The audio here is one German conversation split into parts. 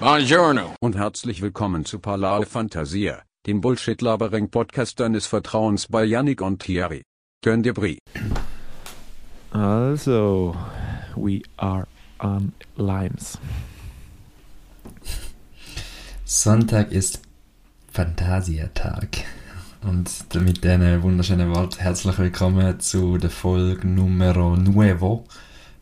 Buongiorno. und herzlich willkommen zu Palao Fantasia, dem Bullshit-Labering-Podcast deines Vertrauens bei Yannick und Thierry. Gönn dir Brie. Also, we are on Limes. Sonntag ist Phantasiatag. Und mit diesen wunderschönen Worten herzlich willkommen zu der Folge Numero Nuevo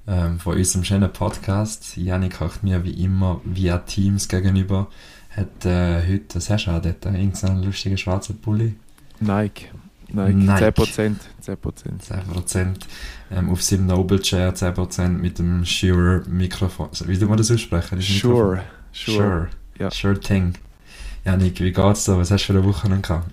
ähm, von unserem schönen Podcast. Janik kocht mir wie immer via Teams gegenüber. Hat äh, heute, was hast du auch dort? Irgendeinen lustigen schwarzen Pulli? Nike. Nike. Nike. 10%. 10%. 10% ähm, auf seinem Noble Chair 10% mit dem Shure Mikrofon. Wie du man das aussprechen? Das? Sure. Sure. Sure. Ja. Sure thing. Janik, wie geht's dir? Was hast du für eine Woche gehabt?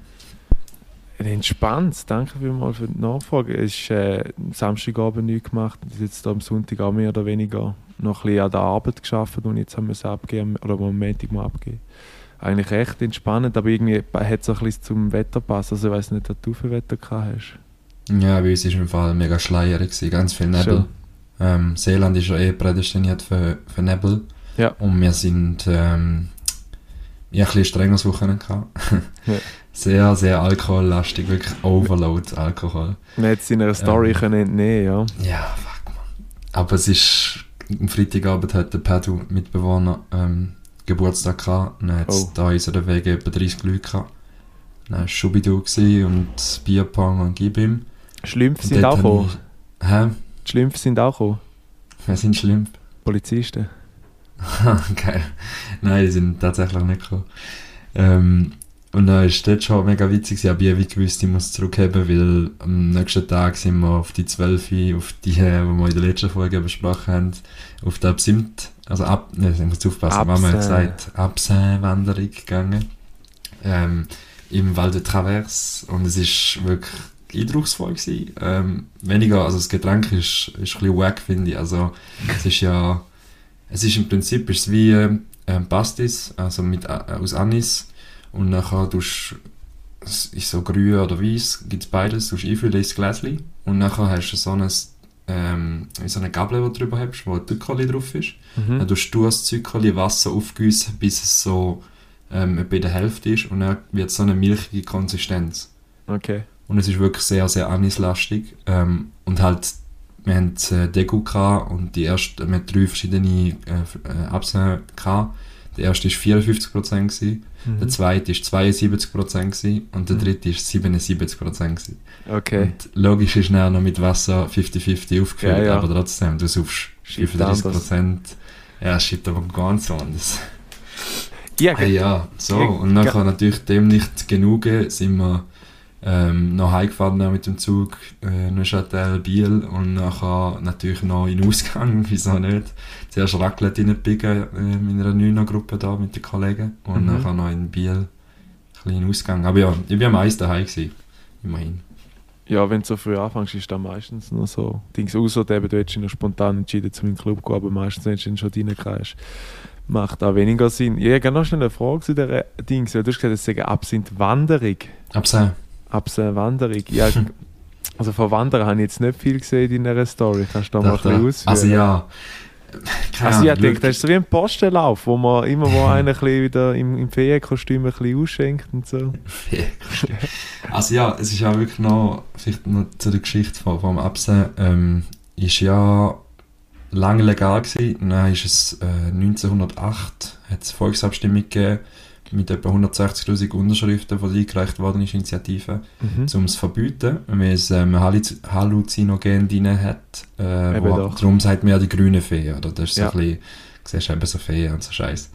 Entspannt. Danke vielmals für die Nachfrage. Es ist äh, am Samstagabend nichts gemacht. Ich jetzt am Sonntag auch mehr oder weniger noch ein bisschen an der Arbeit geschafft und jetzt haben wir es abgeben oder am Montag mal abgeben. Eigentlich echt entspannend, aber irgendwie hat es auch ein bisschen zum Wetter gepasst. Also ich weiß nicht, was du für Wetter gehabt hast. Ja, bei uns war im Fall mega schleierig, ganz viel Nebel. Ähm, Seeland ist ja eh prädestiniert für, für Nebel. Ja. Und wir sind ähm, ja, ein bisschen strengeres Wochenende gehabt. Ja. Sehr, sehr alkohollastig, wirklich Overload Alkohol. Man hätte es in einer Story Ähm. können entnehmen ja. Ja, fuck man. Aber es ist, am Freitagabend hat der Pedro Mitbewohner ähm, Geburtstag gehabt. Dann hat es Oh. da in unserer Wege etwa 30 Leute gehabt. Dann war Schubidu und Bierpong und gib ihm. Schlümpfe sind auch gekommen. ich- Hä? Die Schlümpfe sind auch gekommen. Wer sind schlimm? Polizisten. Geil. Nein, die sind tatsächlich nicht gekommen. Ähm, und dann war das schon mega witzig. ich habe wie gewusst, ich muss zurückheben, weil am nächsten Tag sind wir auf die 12, auf die, äh, die wir in der letzten Folge besprochen haben, auf die Absinth, also ab, ne, ich muss aufpassen, Mama hat gesagt, Absinth-Wanderung gegangen. Ähm, Im Val de Travers. Und es ist wirklich eindrucksvoll gewesen. Ähm, weniger, also das Getränk ist, ist ein bisschen wack, finde ich. Also, es ist ja, es ist im Prinzip ist wie ähm, Pastis, also mit, äh, aus Anis. Und nachher tust es ist so grün oder weiß, gibt es beides, du einfüllen ins Gläschen. Und nachher hast du so ein, ähm, so eine Gabel, die du drüber hast, wo ein Tückeli drauf ist. Dann Mhm. tust du das Zückerli Wasser aufgießen, bis es so ähm, in der Hälfte ist. Und dann wird es so eine milchige Konsistenz. Okay. Und es ist wirklich sehr, sehr anislastig. Ähm, und halt, wir haben äh, Degu gehabt und die erste, wir drei verschiedene äh, äh, Absinthe gehabt. Der erste war 54% gewesen, Mhm. der zweite war 72% gewesen und der Mhm. dritte war 77% gewesen. Okay. Und logisch ist dann noch mit Wasser 50-50 aufgefüllt, Ja, ja. aber trotzdem, du Schiebt 35%. Ja, es schiebt aber ganz anders. Ja, Hey, ja, so. Und nachher natürlich dem nicht genug sind wir ähm, noch heimgefahren mit dem Zug, äh, Neuchâtel, Biel und nachher natürlich noch in den Ausgang, wieso nicht. Zuerst Raclette reingebiegen äh, in einer Neuner-Gruppe da mit den Kollegen und Mhm. nachher noch in Biel ein den Ausgang. Aber ja, ich war am meisten daheim gewesen, immerhin. Ja, wenn du so früh anfängst, ist das meistens noch so. Dings, außer eben, du hättest dich noch spontan entschieden, zu meinem Club zu gehen, aber meistens, wenn du dann schon reingehst, macht auch weniger Sinn. Ich habe noch schnell eine Frage zu dieser Dings. Du hast gesagt, es sei Absinth Wanderung. Absehen. Absinth Wanderung. Ja, also von Wandern habe ich jetzt nicht viel gesehen in dieser Story. Kannst du da mal ein bisschen ausführen? Also ja. Keine Also ich Ahnung, denke, das ist so wie ein Postenlauf, wo man immer wo einer ein wieder im, im Ferienkostüm ein bisschen ausschenkt und so. Also ja, es ist ja wirklich noch, vielleicht noch zu der Geschichte vom, vom Absen, ähm, ist ja lange legal gewesen, dann ist es äh, 1908, hat es Volksabstimmung gegeben, mit etwa 160'000 Unterschriften, die eingereicht worden ist, Initiative, Mhm. um es zu verbieten, weil es ähm, Halluzi- Halluzinogen drin hat. Äh, wo, doch. darum sagt man ja die grüne Fee, oder? Das ist Ja. so ein bisschen, du siehst eben so Feen und so Scheiß.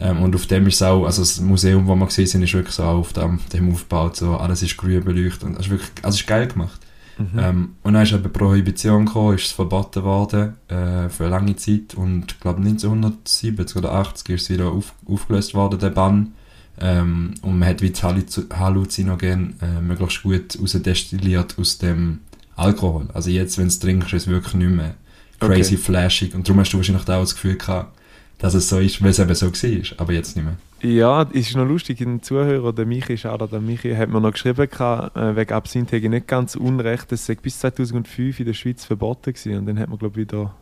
Ähm, und auf dem ist es auch, also das Museum, wo wir gesehen sind, ist wirklich so auf dem, dem aufgebaut, so alles ist grün beleuchtet und das ist wirklich, also es ist geil gemacht. Mhm. Ähm, und dann ist eben Prohibition gekommen, ist es verboten worden äh, für eine lange Zeit und ich glaube 1970 oder 80 ist es wieder auf, aufgelöst worden, der Bann. Ähm, und man hat wie das Hallu- Halluzinogen äh, möglichst gut rausdestilliert aus dem Alkohol. Also jetzt, wenn du es trinkst, ist es wirklich nicht mehr crazy Okay. flashig und darum hast du wahrscheinlich auch das Gefühl gehabt, dass es so ist, weil es eben so war, aber jetzt nicht mehr. Ja, es ist noch lustig, ein Zuhörer, der Michi, schade der Michi, hat mir noch geschrieben, gehabt, äh, wegen Absinth hätte ich nicht ganz unrecht, es sei bis 2005 in der Schweiz verboten gewesen und dann hat man, glaube ich, wieder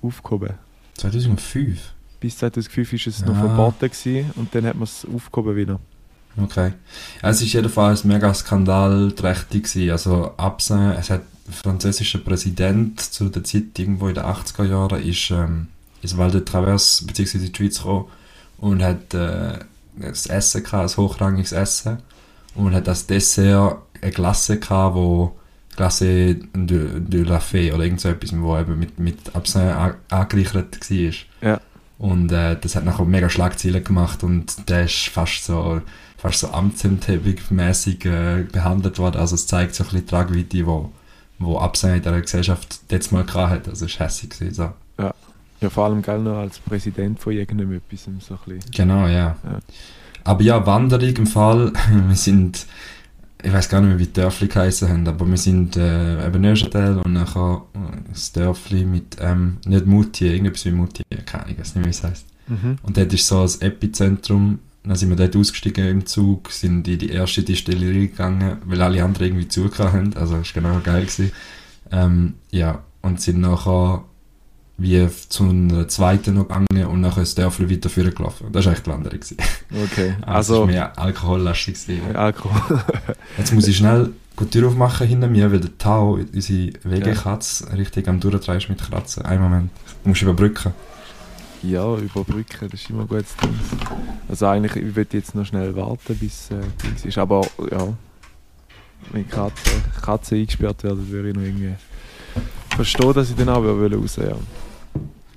aufgehoben. 2005? Bis 2005 war es Ja. noch verboten gewesen, und dann hat man es aufgehoben wieder. Okay. Es ist jedenfalls mega skandalträchtig gewesen. Also Absin, es hat der französische Präsident zu der Zeit irgendwo in den 80er Jahren ist ähm, ins Val de Traverse bzw. in die Schweiz gekommen und hat äh, ein Essen gehabt, ein hochrangiges Essen und hat als Dessert eine Glasse gehabt, wo Glace de, de la Fée oder irgend so etwas, wo eben mit, mit Absin an- angereichert war. Ja. Und äh, das hat nachher mega Schlagzeilen gemacht und der ist fast so fast so amtsenthebungsmäßig äh, behandelt worden. Also es zeigt so ein bisschen die Tragweite, wo, wo Absehen in dieser Gesellschaft jetzt mal gehabt hat. Also es war hässlich. So. Ja, vor allem gell, noch als Präsident von irgendeinem etwas. So ein bisschen. Genau, ja. Ja. Aber ja, Wanderung im Fall, wir sind, ich weiß gar nicht mehr, wie die Dörfli geheißen haben, aber wir sind äh, eben Neuchâtel und nachher das Dörfli mit, ähm, nicht Moutier, irgendetwas wie Moutier, keine Ahnung, ich weiß nicht, wie es heisst. Mhm. Und dort ist so das Epizentrum. Dann sind wir dort ausgestiegen im Zug, sind in die erste Distillerie gegangen, weil alle anderen irgendwie zugehört haben. Also das war genau geil. Gewesen. Ähm, ja, und sind nachher wie zu einer zweiten noch gegangen und nachher das Dörfli weiter vorgelaufen gelaufen. Das war eigentlich die Wanderung. Okay, Also, also es war mehr alkohollastig. gewesen. Alkohol. Jetzt muss ich schnell die Tür aufmachen hinter mir, weil der Tau, unsere Wegekatze, richtig am Durchdrehen ist mit Kratzen. Einen Moment, du musst überbrücken. ja, überbrücken, das ist immer gut. Also eigentlich, ich würde jetzt noch schnell warten, bis äh, Dings ist. Aber ja, wenn Katze, Katze eingesperrt werden, würde ich noch irgendwie verstehen, dass ich dann auch raus will. Ja.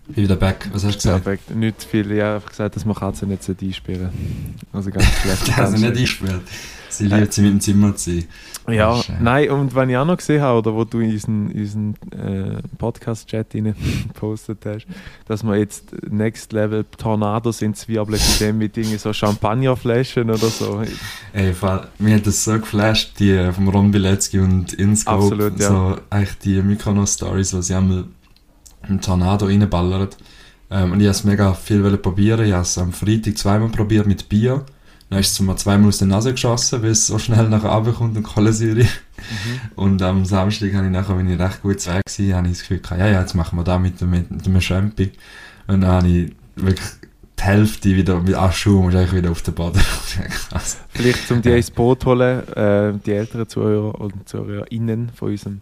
Bin wieder back. Was hast du gesagt? Perfekt. Nicht viel. Ich habe einfach gesagt, dass man Katzen nicht einsperren sollte. Also ganz schlecht. Also ganz nicht schlecht. eingesperrt. Sie liebt sie mit dem Zimmer zu sein. Ja, ist, äh, nein, und wenn ich auch noch gesehen habe, oder wo du in unseren, unseren äh, Podcast-Chat gepostet hast, dass wir jetzt Next Level Tornados in Zwiebeln in dem mit irgendwie so Champagnerflaschen oder so. Ey, mir hat das so geflasht, die vom Ron Bilecki und Inscope. Absolut, ja. So, eigentlich die Mykonos-Stories, wo sie einmal einen Tornado reinballern. Ähm, und ich wollte es mega viel probieren. Ich habe es am Freitag zweimal probiert mit Bier. Dann ist es mir zweimal aus der Nase geschossen, weil es so schnell nachher runterkommt und Kohlensäure. Und am Samstag habe ich nachher, wenn ich recht gut weg war, habe ich das Gefühl gehabt, ja, ja, jetzt machen wir da mit dem, mit dem Schempi. Und dann habe ich wirklich die Hälfte wieder mit Aschum und eigentlich wieder auf den Boden. Krass. Vielleicht um die ins Boot holen, äh, die älteren Zuhörer und ZuhörerInnen von unserem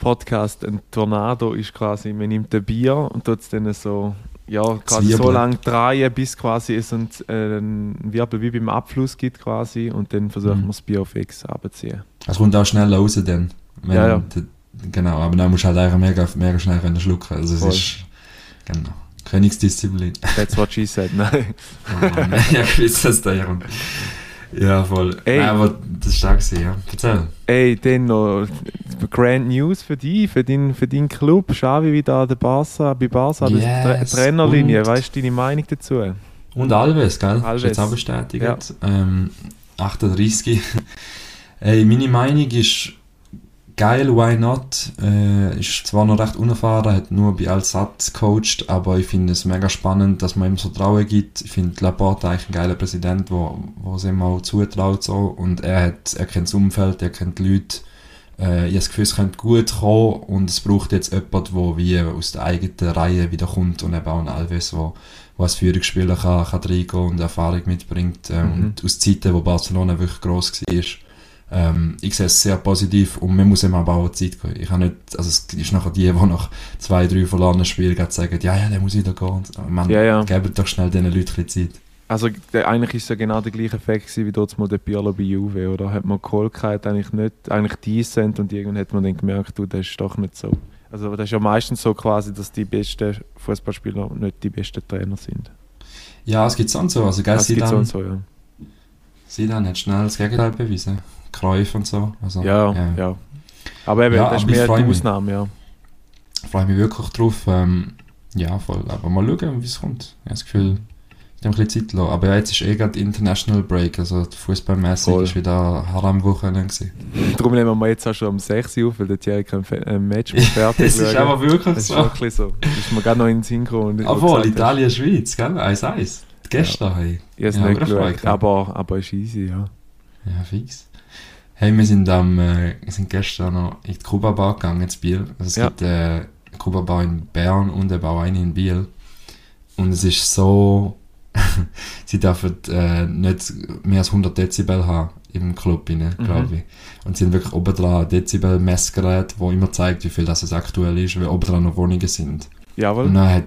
Podcast, ein Tornado ist quasi, man nimmt ein Bier und tut es dann so, ja, quasi so lange drehen, bis quasi es ein, äh, ein Wirbel wie beim Abfluss gibt quasi und dann versucht Mhm. man das Bier auf X abzuziehen. Es kommt auch schnell raus dann. Ja, ja. genau, aber dann musst du halt eigentlich mega, mega schnell können schlucken. Also es Voll. ist, genau, Königsdisziplin. That's what she said, nein. Oh ja, ich weiß, dass der kommt. Ja, voll. Ey. Nein, aber das ist stark ja. Erzähl. Ey, dann noch Grand News für dich, für deinen für deinen Club. Xavi wieder an der Barca, bei Barca, an der Yes, Tra Trainerlinie. und- Weißt du deine Meinung dazu? Und Alves, gell? Alves. Ist jetzt auch bestätigt. Ähm, 38. Ey, meine Meinung ist geil, why not? Äh, ist zwar noch recht unerfahren, hat nur bei Alsat gecoacht, aber ich finde es mega spannend, dass man ihm so Trauen gibt. Ich finde Laporte eigentlich ein geiler Präsident, wo, wo es ihm auch zutraut so. Und er hat, er kennt das Umfeld, er kennt die Leute. Äh, ich habe das Gefühl, es könnte gut kommen und es braucht jetzt jemanden, der wie aus der eigenen Reihe wieder kommt und eben auch ein Alves, der wo als Führungsspieler kann, kann reingehen und Erfahrung mitbringt. Ähm, Mhm. Und aus Zeiten, wo Barcelona wirklich gross war. Ähm, ich sehe es sehr positiv und man muss ihm aber auch Zeit geben. Ich habe nicht, also es ist nachher die, die nach zwei, drei verlorenen Spielen sagen, ja, ja, der muss wieder gehen. Man, Ja, ja. gebt doch schnell diesen Leuten Zeit. Also eigentlich ist es ja genau der gleiche Effekt wie dort mal der Pirlo bei Juve, oder? Hat man gehabt, eigentlich nicht, eigentlich decent und irgendwann hat man dann gemerkt, du, das ist doch nicht so. Also das ist ja meistens so quasi, dass die besten Fußballspieler nicht die besten Trainer sind. Ja, es gibt sonst so. Also, gell, Das gibt so ja. Zidane hat schnell das Gegenteil bewiesen. Cruyff und so. Also, Ja, ja. Aber eben, Ja, das ist ich mehr die mich. Ausnahme, ja. freue mich wirklich drauf. Ähm, ja, voll. Aber mal schauen, wie es kommt. Ich habe das Gefühl, ich habe ein bisschen Zeit lassen. Aber ja, jetzt ist eh gerade International Break, also fußballmäßig ist wieder Haram-Wochenende gewesen. Darum nehmen wir jetzt auch schon um 6 Uhr auf, weil der Thierry kein äh, Match mehr fertig Es ist aber wirklich Das ist so. wirklich so. Das ist mir gerade noch in den Sinn gekommen. und Obwohl, Italien-Schweiz, gell? 1-1. Gestern, hey. Ich habe es Ja, nicht geschaut, aber, aber ist easy, ja. Ja, fix. Hey, wir sind am, äh, sind gestern noch in die Kuba Bar gegangen, in Biel. Also es Ja. gibt äh, Kuba Bar in Bern und eine in Biel. und es ist so, sie dürfen äh, nicht mehr als 100 Dezibel haben im Club, rein, Mhm. glaube ich. Und sie haben wirklich oben dran ein Dezibel-Messgerät, wo immer zeigt, wie viel das es aktuell ist, weil oben dran noch Wohnungen sind. Jawohl. Und dann hat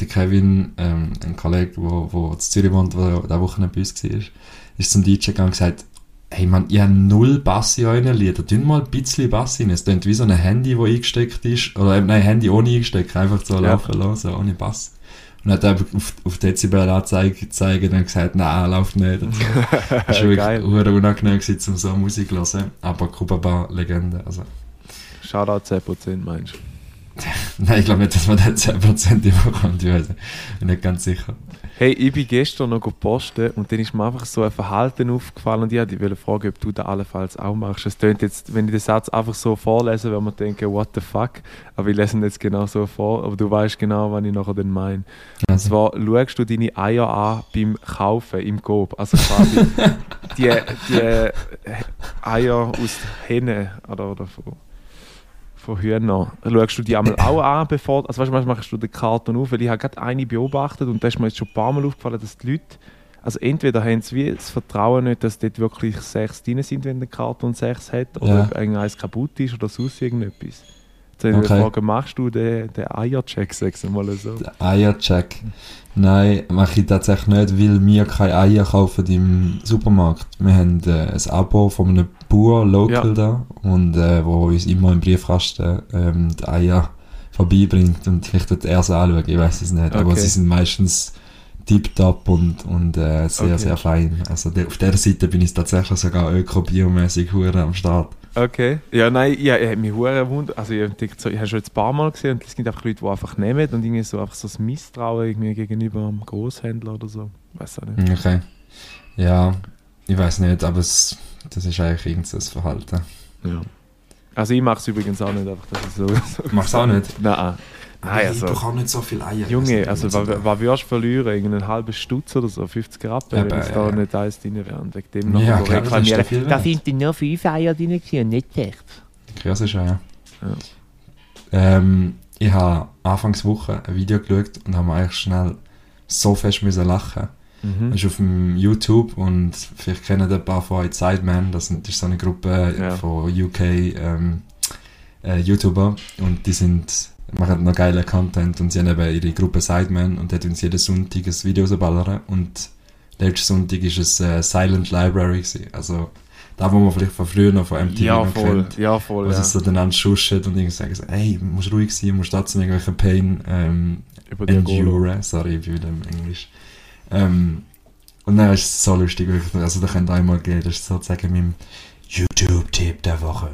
der Kevin, ähm, ein Kollege, wo, wo in Zürich wohnt, der diese Woche bei uns war, ist zum DJ gegangen und gesagt, hey man, ihr habt null Bass in euren Liedern, tun mal ein bisschen Bass rein. Es klingt wie so ein Handy, das eingesteckt ist, oder eben, nein, Handy ohne eingesteckt, einfach so Ja. laufen lassen, ohne Bass. Und hat einfach auf, auf Dezibel-Anzeige gezeigt und dann gesagt, nein, läuft nicht. Und so. Das war wirklich unangenehm, gewesen, um so Musik zu hören. Aber Kuba-Bar-Legende, also. Shoutout 10% meinst du? Nein, ich glaube nicht, dass man da 10% überkommt, ich. Bin nicht ganz sicher. Hey, ich bin gestern noch posten und dann ist mir einfach so ein Verhalten aufgefallen und ich wollte fragen, ob du das allenfalls auch machst. Es tönt jetzt, wenn ich den Satz einfach so vorlese, wenn man denken, what the fuck, aber ich lese ihn jetzt genau so vor, aber du weißt genau, was ich nachher dann meine. Und Also, zwar schaust du deine Eier an beim Kaufen im Coop. Also quasi die, die Eier aus Hennen oder, oder von, von Hühnern. Schaust du die einmal auch an, bevor. Also weißt du, manchmal machst du den Karton auf, weil ich habe gerade eine beobachtet und da ist mir jetzt schon ein paar Mal aufgefallen, dass die Leute. Also entweder haben sie wie das Vertrauen nicht, dass dort wirklich sechs drin sind, wenn der Karton sechs hat, oder Ja. ob irgendeins kaputt ist oder sonst irgendetwas. Ich Okay. Frage, machst du den, den Eiercheck, sag's mal so? der Eiercheck. Nein, mache ich tatsächlich nicht, weil wir keine Eier kaufen im Supermarkt. Wir haben äh, ein Abo von einem Bauer, Local Ja. da, und äh, wo uns immer im Briefkasten ähm, die Eier vorbeibringt und vielleicht wird er sie anschauen, ich weiß es nicht. Aber Okay. sie sind meistens tiptop und, und äh, sehr, Okay. sehr fein. Also de, auf der Seite bin ich tatsächlich sogar öko-biomäßig am Start. Okay. Ja, nein, ja, ich habe mich hure wundert. Also ich habe gedacht, so, ich habe schon jetzt ein paar Mal gesehen und es gibt einfach Leute, die einfach nehmen und irgendwie so einfach so das Misstrauen irgendwie gegenüber einem Großhändler oder so. Weiß auch nicht. Okay. Ja, ich weiß nicht, aber es, das ist eigentlich irgendein Verhalten. Ja. Also ich mache es übrigens auch nicht, einfach dass ich so. so Machst du auch nicht? Nein. Nein, also. auch nicht so viel Eier. Junge, also was, was würdest du verlieren? Irgendeinen halben Stutz oder so, 50 Rappen, Ja, wenn aber, es da ja. nicht eins drin wäre. Und wegen dem Ja, noch klar, das ist ja viel Da wert. sind dann nur fünf Eier drin gewesen und nicht sechs. Krass ist ja, ja. Ja. Ähm, ich habe Anfangswoche ein Video geschaut und habe mir eigentlich schnell so fest müssen lachen. Mhm. Das ist auf dem YouTube und vielleicht kennen ein paar von euch Sidemen, das sind- das ist so eine Gruppe Ja. von UK ähm, äh, YouTuber und die sind machen noch geile Content und sie haben eben ihre Gruppe Sidemen und tun sie jeden Sonntag ein Video rausballern und letzten Sonntag ist es äh, Silent Library gewesen. also da wo man vielleicht von früher noch von MTV Ja, voll. kennt Ja, voll. wo Ja. sie so dann schuschen und irgendwie sagen so, hey, du musst ruhig sein, du musst trotzdem irgendwelche Pain ähm, Über die Golo. endure, sorry, ich bin wieder im Englisch. Ähm, und dann ist es so lustig, wirklich. also da könnt ihr einmal gehen, das ist sozusagen mein YouTube-Tipp der Woche.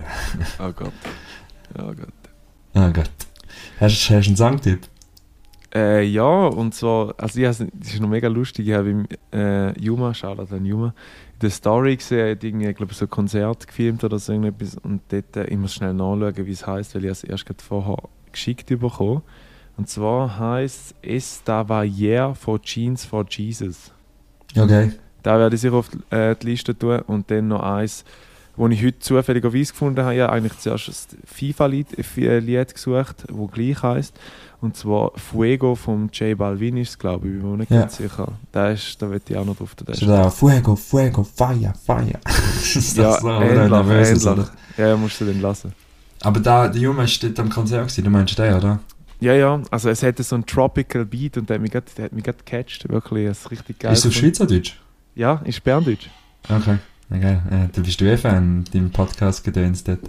Oh Gott. Oh Gott. Oh Gott. Hast, hast du einen Songtipp? Äh, ja, und zwar, also ich, das ist noch mega lustig, ich habe im äh, Juma, Shoutout an Juma, in der Story gesehen, hat irgendwie, glaube ich, so ein Konzert gefilmt oder so irgendetwas und dort, äh, ich muss schnell nachschauen, wie es heißt, weil ich es erst gerade vorher geschickt bekommen. Und zwar heißt es Estavayer for Jeans for Jesus. Okay. Da werde ich sicher auf die, äh, die Liste tun. Und dann noch eins, wo ich heute zufälligerweise gefunden habe. Ich habe eigentlich zuerst ein FIFA-Lied Lied gesucht, das gleich heisst. Und zwar Fuego vom J Balvin ist es, glaube ich. Ich bin mir nicht Ja. ganz sicher. Da, ist, da wird ich auch noch drauf. Der Ist da Fuego, Fuego, Fire, Fire. ist ja, das so, oder? ähnlich, oder? Ja, ja, musst du den lassen. Aber da, der Junge ist dort am Konzert gewesen, du meinst den, oder? Ja, ja, also es hatte so einen Tropical Beat und der hat mich gerade, gecatcht. Wirklich, ist richtig geil. ist gefunden. Schweizerdeutsch? Ja, ist Berndeutsch. Okay. Okay. Äh, du bist du eh Fan, deinem Podcast gedöns dort.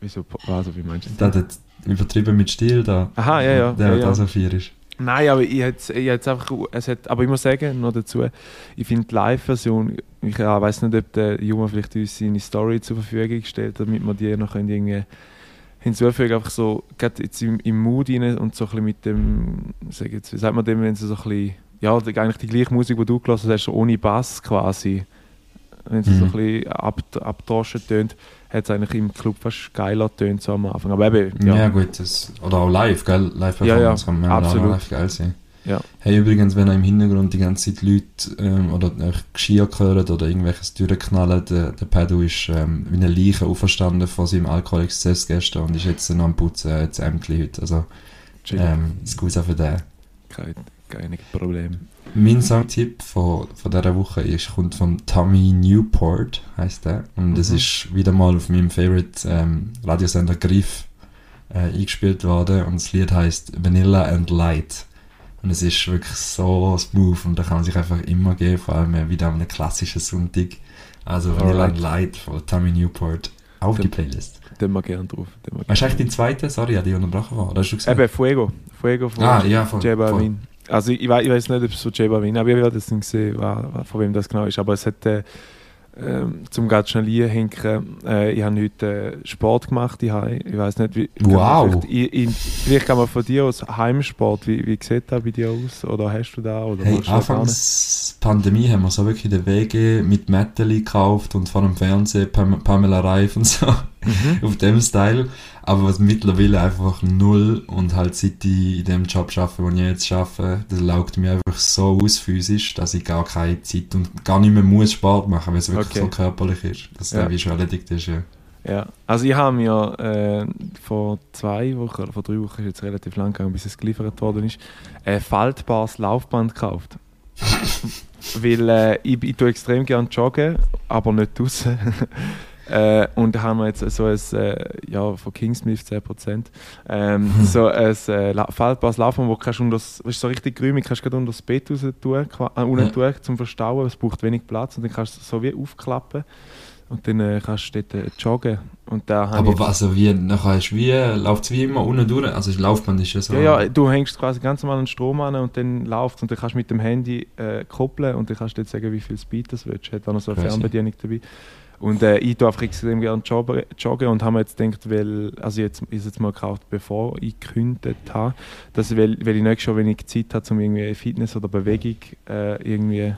Wieso, also wie meinst du das? Der hat übertrieben mit Stil da. Aha, ja, ja. Der ja, ja. auch so vier ist. Nein, aber ich hätte einfach, es hat, aber ich muss sagen, noch dazu, ich finde die Live-Version, ich äh, weiß nicht, ob der Junge vielleicht uns seine Story zur Verfügung stellt, damit wir die noch können irgendwie hinzufügen, einfach so, gerade jetzt im, im Mood rein und so ein bisschen mit dem, sag jetzt, wie sagt man dem, wenn sie so ein bisschen, ja, eigentlich die gleiche Musik, die du gelassen hast, so ohne Bass quasi, wenn sie so ein Mhm. bisschen ab, abdroschen tönt, hat es eigentlich im Club fast geiler tönt so am Anfang, aber eben, Ja, ja, gut, das, oder auch live, gell? Live Ja, ja, kann auch absolut. live geil sein. Ja. Hey, übrigens, wenn ihr im Hintergrund die ganze Zeit Leute ähm, oder euch Geschirr hört oder irgendwelches Türen knallen, der, der Pedro ist ähm, wie eine Leiche auferstanden von seinem Alkoholexzess gestern und ist jetzt noch am Putzen, äh, jetzt Ämtli heute. Also, ähm, Scusa für den. Kein, keine Probleme. Mein Songtipp von, von dieser Woche ist, kommt von Tommy Newport, heißt der. Und es Mhm. ist wieder mal auf meinem Favorite ähm, Radiosender Griff äh, eingespielt worden. Und das Lied heißt Vanilla and Light. Und es ist wirklich so smooth und da kann man sich einfach immer geben, vor allem wieder an einem klassischen Sonntag. Also Vanilla and Light von Tommy Newport auf die Playlist. Den mal gern drauf. Den mal Weißt du eigentlich die zweite? Sorry, ich die unterbrochen war. Oder hast du gesagt? Eben, Fuego. Fuego von ah, ja, voll. J voll. Balvin. Also ich, ich, wei- ich weiß nicht, ob es von J Balvin aber ich werde das nicht sehen, wa- wa- von wem das genau ist. Aber es hat, äh, ähm, zum ganz schnell hinken, äh, ich habe heute äh, Sport gemacht, ich, ich weiß nicht, wie... Wow. Vielleicht, ich, ich, vielleicht kann man von dir aus Heimsport, wie, wie sieht das bei dir aus? Oder hast du da? Oder Hey, anfangs Pandemie haben wir so wirklich den WG mit Metalli gekauft und vor dem Fernsehen Pam Pamela Reif und so Mhm. auf dem Style. Aber was mittlerweile einfach null und halt seit ich in dem Job arbeite, den ich jetzt arbeite, das laugt mir einfach so aus physisch, dass ich gar keine Zeit und gar nicht mehr muss Sport machen, weil es wirklich Okay. so körperlich ist, dass Ja. der wie schon erledigt ist. Ja. Ja, also ich habe mir äh, vor zwei Wochen oder vor drei Wochen, ist jetzt relativ lang gegangen, bis es geliefert worden ist, ein faltbares Laufband gekauft. Weil äh, ich, ich tue extrem gerne joggen, aber nicht draußen. Äh, und da haben wir jetzt so ein, äh, ja, von Kingsmith 10%, ähm, so ein äh, La faltbares Laufband, wo du kannst unter das, ist so richtig grün, kannst du gerade unter das Bett raus tun, äh, unten tun, zum Verstauen, es braucht wenig Platz und dann kannst du es so wie aufklappen und dann äh, kannst du dort äh, joggen. Und da Aber was, also wie, nachher ist wie, läuft es wie immer unten durch, also Laufband ist ja so... Ja, ja, du hängst quasi ganz normal an den Strom an und dann läuft und dann kannst du mit dem Handy äh, koppeln und dann kannst du jetzt sagen, wie viel Speed das willst. Hat auch noch so eine. Fernbedienung dabei. Und äh, ich tue extrem gerne joggen, joggen und habe mir jetzt gedacht, weil, also jetzt ist jetzt mal gekauft, bevor ich gekündigt habe, dass, weil, weil ich nicht schon wenig Zeit habe, um irgendwie Fitness oder Bewegung äh, irgendwie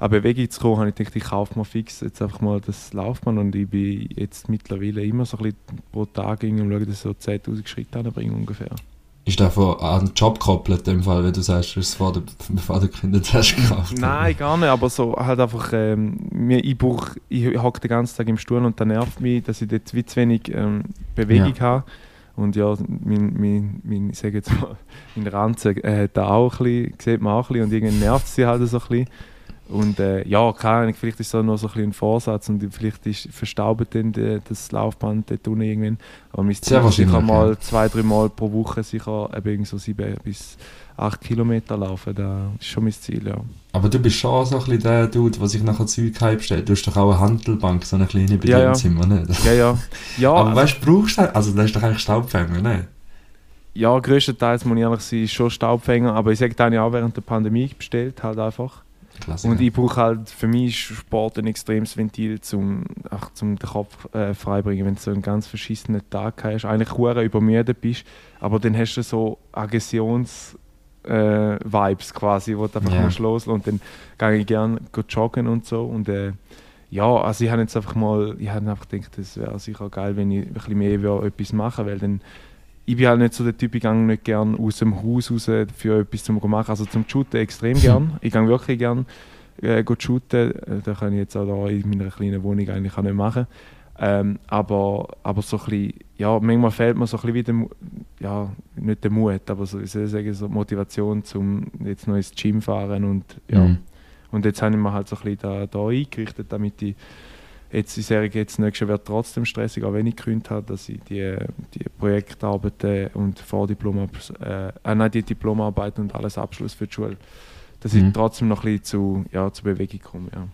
an Bewegung zu kommen, habe ich gedacht, ich kaufe mir fix jetzt einfach mal das Laufband und ich bin jetzt mittlerweile immer so ein bisschen pro Tag irgendwie und schaue, dass ich so 10'000 Schritte anbringe ungefähr. Ist der von an den Job gekoppelt, in dem Fall, wenn du sagst, du hast vor der, bevor du gekündigt hast, gekauft? Nein, gar nicht, aber so halt einfach, ähm, mir, ich brauch, ich hocke den ganzen Tag im Stuhl und das nervt mich, dass ich dort wie zu wenig ähm, Bewegung habe. Und ja, mein, mein, mein, ich sage jetzt mal, mein Ranzen äh, hat da auch ein bisschen, sieht man auch ein bisschen und irgendwie nervt sie halt so ein bisschen. Und äh, ja, keine Ahnung, vielleicht ist das noch so ein, bisschen ein Vorsatz und vielleicht ist, verstaubt dann de, das Laufband dort unten irgendwann. Aber mein Ziel ist sicher wahrscheinlich, mal zwei, drei Mal pro Woche sicher eben so sieben bis acht Kilometer laufen. Das ist schon mein Ziel, ja. Aber du bist schon so ein bisschen der Dude, der sich nachher Zeug heimstellt. Du hast doch auch eine Handelbank, so eine kleine bei Ja, dir ja. im Zimmer, nicht? Ja, ja. Ja, Aber also, weißt du, brauchst du also das ist doch eigentlich Staubfänger, ne? ja größtenteils muss ich ehrlich sein, ist schon Staubfänger, aber ich sage, den habe ich auch während der Pandemie bestellt, halt einfach. Klassiker. Und ich brauche halt, für mich ist Sport ein extremes Ventil, um ach, zum den Kopf äh, freibringen, wenn du so einen ganz verschissenen Tag hast, eigentlich hure übermüdet bist, aber dann hast du so Aggressions- äh, Vibes quasi, wo du einfach Ja. musst loslassen und dann gehe ich gerne joggen und so und äh, ja, also ich habe jetzt einfach mal, ich habe einfach gedacht, das wäre sicher geil, wenn ich ein bisschen mehr etwas machen weil dann ich bin halt nicht so der Typ, ich gehe nicht gerne aus dem Haus raus für etwas zum machen. Also zum Shooten extrem gern. Ich gehe wirklich gern äh, shooten. Äh, Das kann ich jetzt auch da in meiner kleinen Wohnung eigentlich auch nicht machen. Ähm, aber, aber so ein bisschen, ja, manchmal fehlt mir so ein bisschen wieder, ja, nicht der Mut, aber so, wie soll ich sagen, so Motivation zum jetzt noch ins Gym fahren und ja. Mhm. Und jetzt habe ich mir halt so ein bisschen da, da eingerichtet, damit ich jetzt, ich sage jetzt, nächstes Jahr wird trotzdem stressig, auch wenn ich gekündigt habe, dass ich die, die Projektarbeiten und Vordiplom, äh, äh, nein, die Diplomarbeit und alles Abschluss für die Schule, dass Mhm. ich trotzdem noch ein bisschen zu, ja, zur Bewegung komme, ja.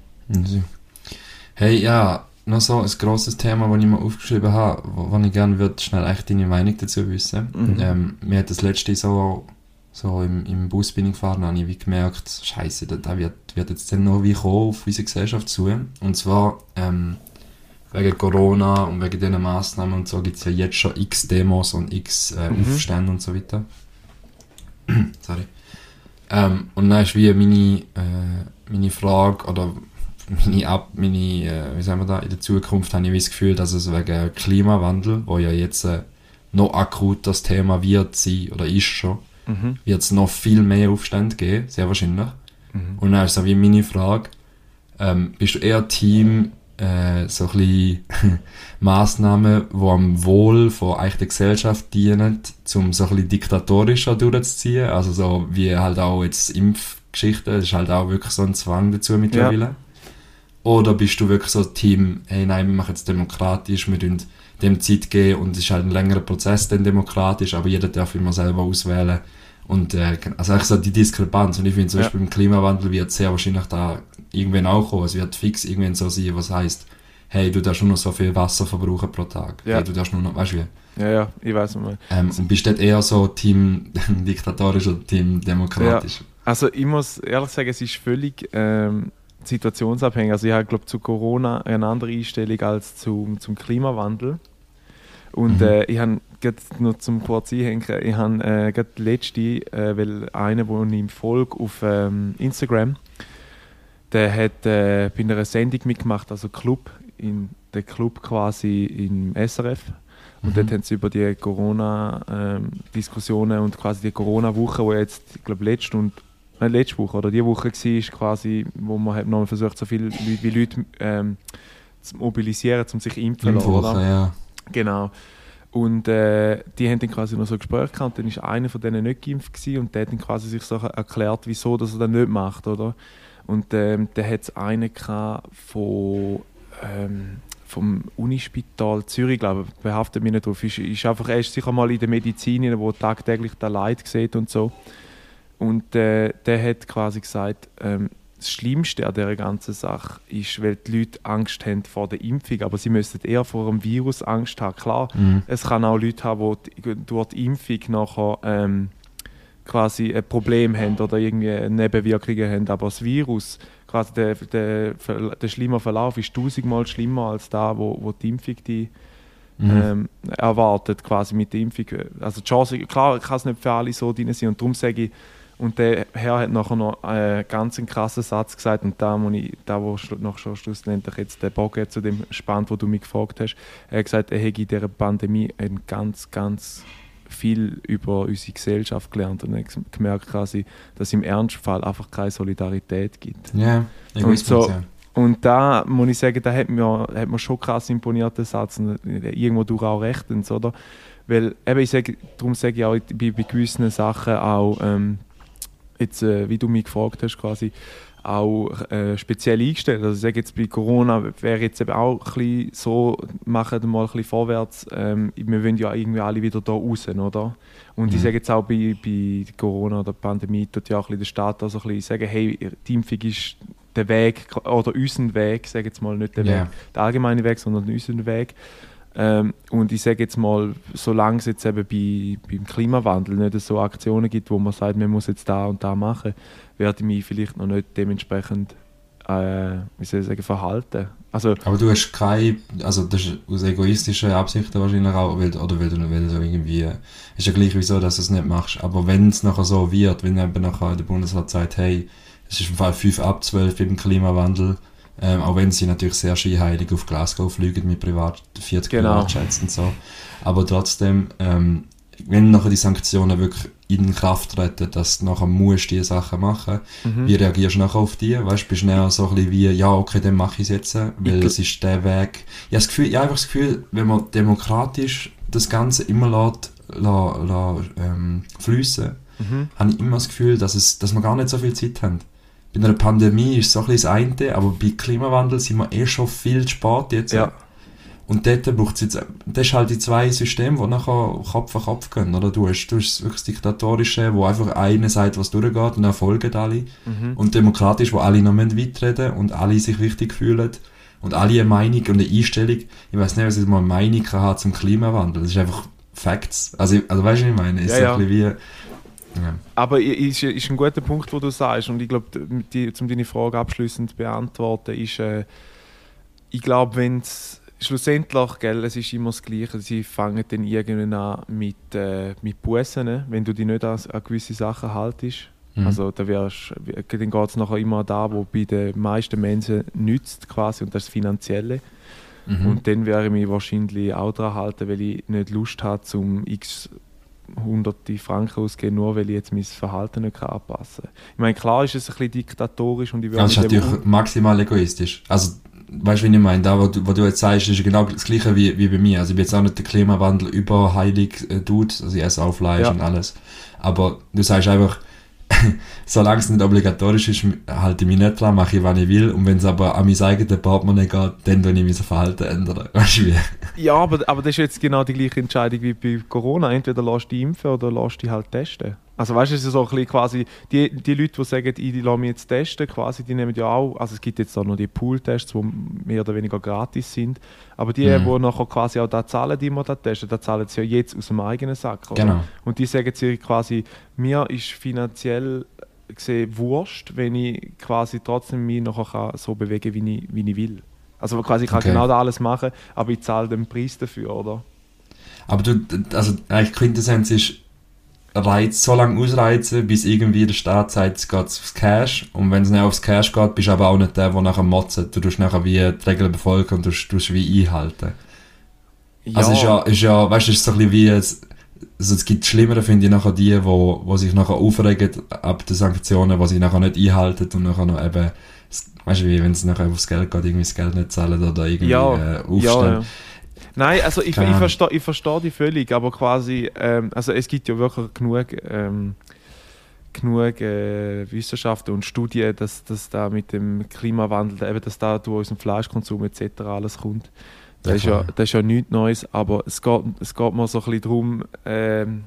Hey, ja, noch so ein grosses Thema, das ich mir aufgeschrieben habe, wo, wo ich gerne würde schnell echt deine Meinung dazu wissen. Mhm. Ähm, mir hat das letzte so, so im, im Bus bin ich gefahren, habe ich wie gemerkt, Scheiße, da, da wird, wird jetzt dann noch wie kommen auf unsere Gesellschaft zu. Und zwar ähm, wegen Corona und wegen diesen Massnahmen und so gibt es ja jetzt schon x Demos und x äh, Mhm. Aufstände und so weiter. Sorry. Ähm, und dann ist wie meine, äh, meine Frage oder meine, Ab, meine äh, wie sagen wir da, in der Zukunft habe ich wie das Gefühl, dass es wegen Klimawandel, wo ja jetzt äh, noch akut das Thema wird sein oder ist schon, Mhm. wird es noch viel mehr Aufstände geben, sehr wahrscheinlich. Mhm. Und dann ist so wie meine Frage, ähm, bist du eher Team äh, so ein bisschen Massnahmen, die am Wohl von eigentlich der Gesellschaft dienen, um so ein bisschen diktatorischer durchzuziehen. Also so wie halt auch jetzt Impfgeschichte, das ist halt auch wirklich so ein Zwang dazu mittlerweile. Ja. Oder bist du wirklich so Team, hey nein, wir machen es demokratisch, wir tun dem Zeit geben und es ist halt ein längerer Prozess dann demokratisch, aber jeder darf immer selber auswählen. Und äh, also eigentlich so die Diskrepanz. Und ich finde zum ja. Beispiel im Klimawandel wird sehr wahrscheinlich da irgendwann auch kommen. Es wird fix irgendwann so sein, was heißt, hey, du darfst nur noch so viel Wasser verbrauchen pro Tag. Ja. Hey, du darfst nur noch, weißt du wie? Ja, ja, ich weiß mal. Ähm, und bist du eher so Team diktatorisch oder Team demokratisch? Ja. Also ich muss ehrlich sagen, es ist völlig ähm, situationsabhängig. Also ich habe, glaube zu Corona eine andere Einstellung als zum, zum Klimawandel. Und mhm. äh, ich habe noch zum kurz einhängen, ich habe äh, gerade letzte, äh, weil einer, der ihm folgt auf ähm, Instagram, der hat äh, bei einer Sendung mitgemacht, also Club, in der Club quasi im SRF. Und mhm. dort haben sie über die Corona-Diskussionen ähm, und quasi die Corona-Woche, die jetzt, ich glaube, letzte und äh, letzte Woche oder die Woche war, quasi, wo man halt nochmal versucht, so viele Leute wie Leute ähm, zu mobilisieren, um sich impfen zu lassen. Ja. Genau. Und äh, die haben dann quasi noch so Gespräche gehabt und dann war einer von denen nicht geimpft gewesen, und der hat dann quasi sich so erklärt, wieso dass er das nicht macht, oder? Und ähm, dann hat es einen von, ähm, vom Unispital Zürich, glaube ich, behaftet mich nicht drauf, ist, ist einfach, er ist sicher mal in der Medizin, wo tagtäglich der Leid sieht und so. Und äh, der hat quasi gesagt, ähm, das Schlimmste an dieser ganzen Sache ist, weil die Leute Angst haben vor der Impfung, aber sie müssen eher vor dem Virus Angst haben. Klar, mhm. es kann auch Leute haben, die durch die Impfung nachher ähm, quasi ein Problem haben oder irgendwie Nebenwirkungen haben, aber das Virus, quasi der, der, der schlimme Verlauf ist tausendmal schlimmer als da, wo, wo die Impfung die mhm. ähm, erwartet, quasi mit der Impfung. Also die Chance, klar kann es nicht für alle so drin sein und darum sage ich, und der Herr hat nachher noch einen ganz krassen Satz gesagt und da, wo ich, da wo noch schon schlussendlich jetzt der Bogen zu dem spannt, wo du mich gefragt hast, er hat gesagt, er hätte in dieser Pandemie ein ganz, ganz viel über unsere Gesellschaft gelernt und gemerkt quasi, dass es im Ernstfall einfach keine Solidarität gibt. Ja, yeah, und so, ja. Und da muss ich sagen, da hat mir, hat mir schon krass imponiert, der Satz, und irgendwo durch auch rechtens, oder? Weil, eben, ich sage, darum sage ich auch bei, bei gewissen Sachen auch, ähm, jetzt, äh, wie du mich gefragt hast, quasi auch äh, speziell eingestellt. Also ich sage jetzt bei Corona wäre jetzt eben auch ein bisschen so, machen wir mal ein bisschen vorwärts. Ähm, wir wollen ja irgendwie alle wieder da raus, oder? Und mhm. ich sage jetzt auch bei, bei Corona oder Pandemie tut ja auch ein bisschen der Staat also ein bisschen sagen, hey, die Impfung ist der Weg oder unser Weg, sage jetzt mal nicht der yeah. Weg, der allgemeine Weg, sondern unser Weg. Ähm, und ich sage jetzt mal, solange es jetzt eben bei, beim Klimawandel nicht so Aktionen gibt, wo man sagt, man muss jetzt da und da machen, werde ich mich vielleicht noch nicht dementsprechend äh, wie soll ich sagen, verhalten. Also, Aber du hast keine, also das ist aus egoistischen Absichten wahrscheinlich auch, weil, oder weil du, weil du irgendwie, ist ja gleich wieso, dass du es nicht machst, aber wenn es nachher so wird, wenn eben nachher der Bundesrat sagt, hey, es ist im Fall 5 ab 12 beim Klimawandel, ähm, auch wenn sie natürlich sehr scheinheilig auf Glasgow fliegen mit Privat 40 genau. Privatjets und so. Aber trotzdem, ähm, wenn nachher die Sanktionen wirklich in Kraft treten, dass du nachher musst diese Sachen machen, mhm. wie reagierst du nachher auf die? Weißt du, bist du näher so ein bisschen wie, ja, okay, dann mache ich es jetzt, weil es ist der Weg. Ich habe, das Gefühl, ich habe einfach das Gefühl, wenn man demokratisch das Ganze immer lässt, lässt, lässt ähm, fließen, mhm. habe ich immer das Gefühl, dass, es, dass wir gar nicht so viel Zeit haben bei einer Pandemie ist es so ein bisschen das eine, aber bei Klimawandel sind wir eh schon viel zu spät jetzt. Ja. Und dort braucht es jetzt, das ist halt die zwei Systeme, die nachher Kopf an Kopf gehen, oder? Du hast, du hast wirklich das Diktatorische, wo einfach einer sagt, was durchgeht und dann folgen alle. Mhm. Und demokratisch, wo alle noch mitreden und alle sich wichtig fühlen und alle eine Meinung und eine Einstellung, ich weiß nicht, was ich mal eine Meinung zum Klimawandel, das ist einfach Facts. Also, also weißt du, was ich meine? Ist ja, ja. ein bisschen wie, ja. Aber es ist, ist ein guter Punkt, wo du sagst, und ich glaube, um deine Frage abschließend zu beantworten, ist, äh, ich glaube, wenn es schlussendlich, gell, es ist immer das Gleiche, sie fangen dann irgendwann an mit, äh, mit Bussen, ne? wenn du dich nicht an, an gewisse Sachen haltest. Mhm. Also da wärst, dann geht es nachher immer da, wo bei den meisten Menschen nützt quasi, und das Finanzielle. Mhm. Und dann wäre ich mich wahrscheinlich auch daran halten, weil ich nicht Lust habe, zum x hunderte Franken ausgeben, nur weil ich jetzt mein Verhalten nicht anpassen kann. Ich meine, klar ist es ein bisschen diktatorisch und ich würde... Das ist natürlich maximal egoistisch. Also weißt du, wie ich meine? Da, was du, was du jetzt sagst, ist genau das Gleiche wie, wie bei mir. Also ich bin jetzt auch nicht der Klimawandel überheilig äh, Dude, also ich esse auch Fleisch Ja. und alles. Aber du sagst einfach, solange es nicht obligatorisch ist, halte ich mich nicht dran, mache ich, was ich will. Und wenn es aber an mein eigenes Portemonnaie geht, dann tue ich mein Verhalten ändern. Weißt du wie? Ja, aber, aber das ist jetzt genau die gleiche Entscheidung wie bei Corona. Entweder lässt du dich impfen oder lässt dich halt testen. Also weißt du, es ist so ein bisschen quasi, die, die Leute, die sagen, ich lasse mich jetzt testen, quasi, die nehmen ja auch, also es gibt jetzt auch noch die Pool-Tests, die mehr oder weniger gratis sind, aber die, Mhm. die nachher quasi auch da zahlen, die man da testen, da zahlen sie ja jetzt aus dem eigenen Sack. Oder? Genau. Und die sagen sich quasi, mir ist finanziell gesehen wurscht, wenn ich quasi trotzdem mich nachher kann so bewegen wie ich, wie ich will. Also quasi ich kann Okay. genau das alles machen, aber ich zahle den Preis dafür, oder? Aber du, also eigentlich Quintessenz ist, Reiz, so lange ausreizen, bis irgendwie der Staat sagt, es geht aufs Cash. Und wenn es nicht aufs Cash geht, bist du aber auch nicht der, der nachher motzt. Du tust nachher wie die Regeln befolgen und du tust, wie einhalten. Also ist ja, ist ja, weißt du, es ist so ein bisschen wie, es, also es gibt Schlimmere, finde ich, nachher die, wo, wo sich nachher aufregen ab den Sanktionen, die sie nachher nicht einhalten und nachher noch eben, weißt du, wie, wenn es nachher aufs Geld geht, irgendwie das Geld nicht zahlen oder irgendwie ja, äh, ja, aufstehen. ja. Nein, also ich, ich verstehe ich versteh die völlig, aber quasi, ähm, also es gibt ja wirklich genug, ähm, genug äh, Wissenschaften und Studien, dass, dass da mit dem Klimawandel, eben, dass da durch unseren Fleischkonsum etc. alles kommt. Das, Ja, ist ja, das ist ja nichts Neues, aber es geht, es geht mir so ein bisschen darum, ähm,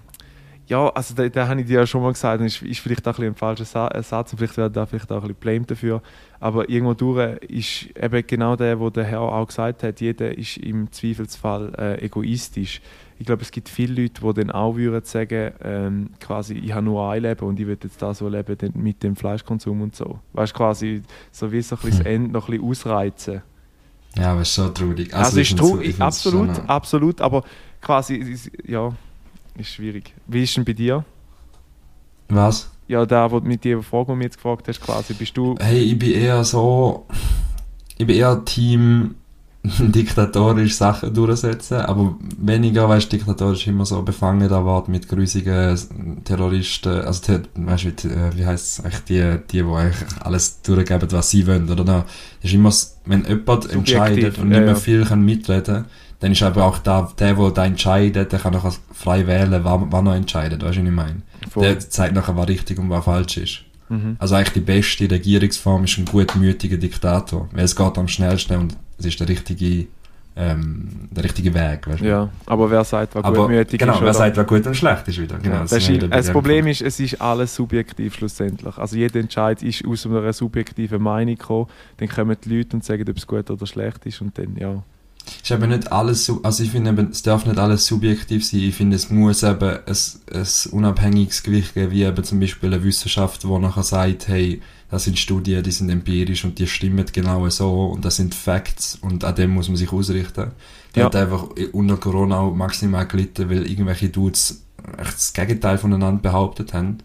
ja, also da, da habe ich dir ja schon mal gesagt, das ist, ist vielleicht auch ein, ein falscher äh, Satz und vielleicht werde ich da vielleicht auch ein bisschen blamed dafür, aber irgendwo durch ist eben genau der, wo der Herr auch gesagt hat, jeder ist im Zweifelsfall äh, egoistisch. Ich glaube, es gibt viele Leute, die dann auch würden sagen, ähm, quasi, ich habe nur ein Leben und ich will jetzt da so leben mit dem Fleischkonsum und so. Weißt du, quasi so wie so ein bisschen das Hm. Ende noch ein bisschen ausreizen. Ja, aber es ist schon traurig. Also, ich ist traurig, absolut, absolut, aber quasi, ja, ist schwierig. Wie ist denn bei dir? Was? Ja, da, wo mit dir Frage, die mir jetzt gefragt hast, quasi, bist du. Hey, ich bin eher so. Ich bin eher Team diktatorisch Sachen durchsetzen, aber weniger, weißt du, diktatorisch immer so befangen da Wort mit grusigen Terroristen, also, ter, weißt du, wie, äh, wie heisst es, die, die, die eigentlich alles durchgeben, was sie wollen, oder? Da ist immer, wenn jemand entscheidet und nicht mehr ja. viel kann mitreden dann ist aber auch da, der, der da entscheidet, der kann auch frei wählen, wann, wann er entscheidet, weißt du, was ich meine? Voll. Der zeigt nachher, was richtig und was falsch ist. Mhm. Also eigentlich die beste Regierungsform ist ein gutmütiger Diktator, weil es geht am schnellsten und es ist der richtige, ähm, der richtige Weg. Weißt du? Ja, aber wer sagt, was Aber gutmütig genau, ist? wer oder? sagt, was gut und schlecht ist wieder. Genau, Ja, das sind ist, das Problem ist, es ist alles subjektiv schlussendlich. Also jeder Entscheid ist aus einer subjektiven Meinung gekommen. Dann kommen die Leute und sagen, ob es gut oder schlecht ist und dann, ja. Ist eben nicht alles, also ich finde eben, es darf nicht alles subjektiv sein. Ich finde, es muss eben ein, ein unabhängiges Gewicht geben, wie eben zum Beispiel eine Wissenschaft, die nachher sagt, hey, das sind Studien, die sind empirisch und die stimmen genau so und das sind Facts und an dem muss man sich ausrichten. Die Ja. hat einfach unter Corona auch maximal gelitten, weil irgendwelche Dudes echt das Gegenteil voneinander behauptet haben.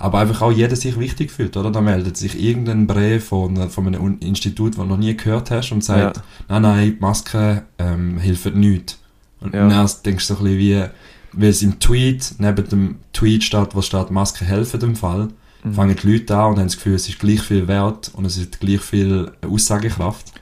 Aber einfach auch jeder sich wichtig fühlt, oder? Da meldet sich irgendein Brief von, von einem Institut, das du noch nie gehört hast und sagt, Ja. nein, nein, die Maske ähm, hilft nicht. Und Ja. dann denkst du so ein bisschen wie, weil es im Tweet, neben dem Tweet steht, wo steht, Maske helfen im Fall, Mhm. fangen die Leute an und haben das Gefühl, es ist gleich viel wert und es ist gleich viel Aussagekraft.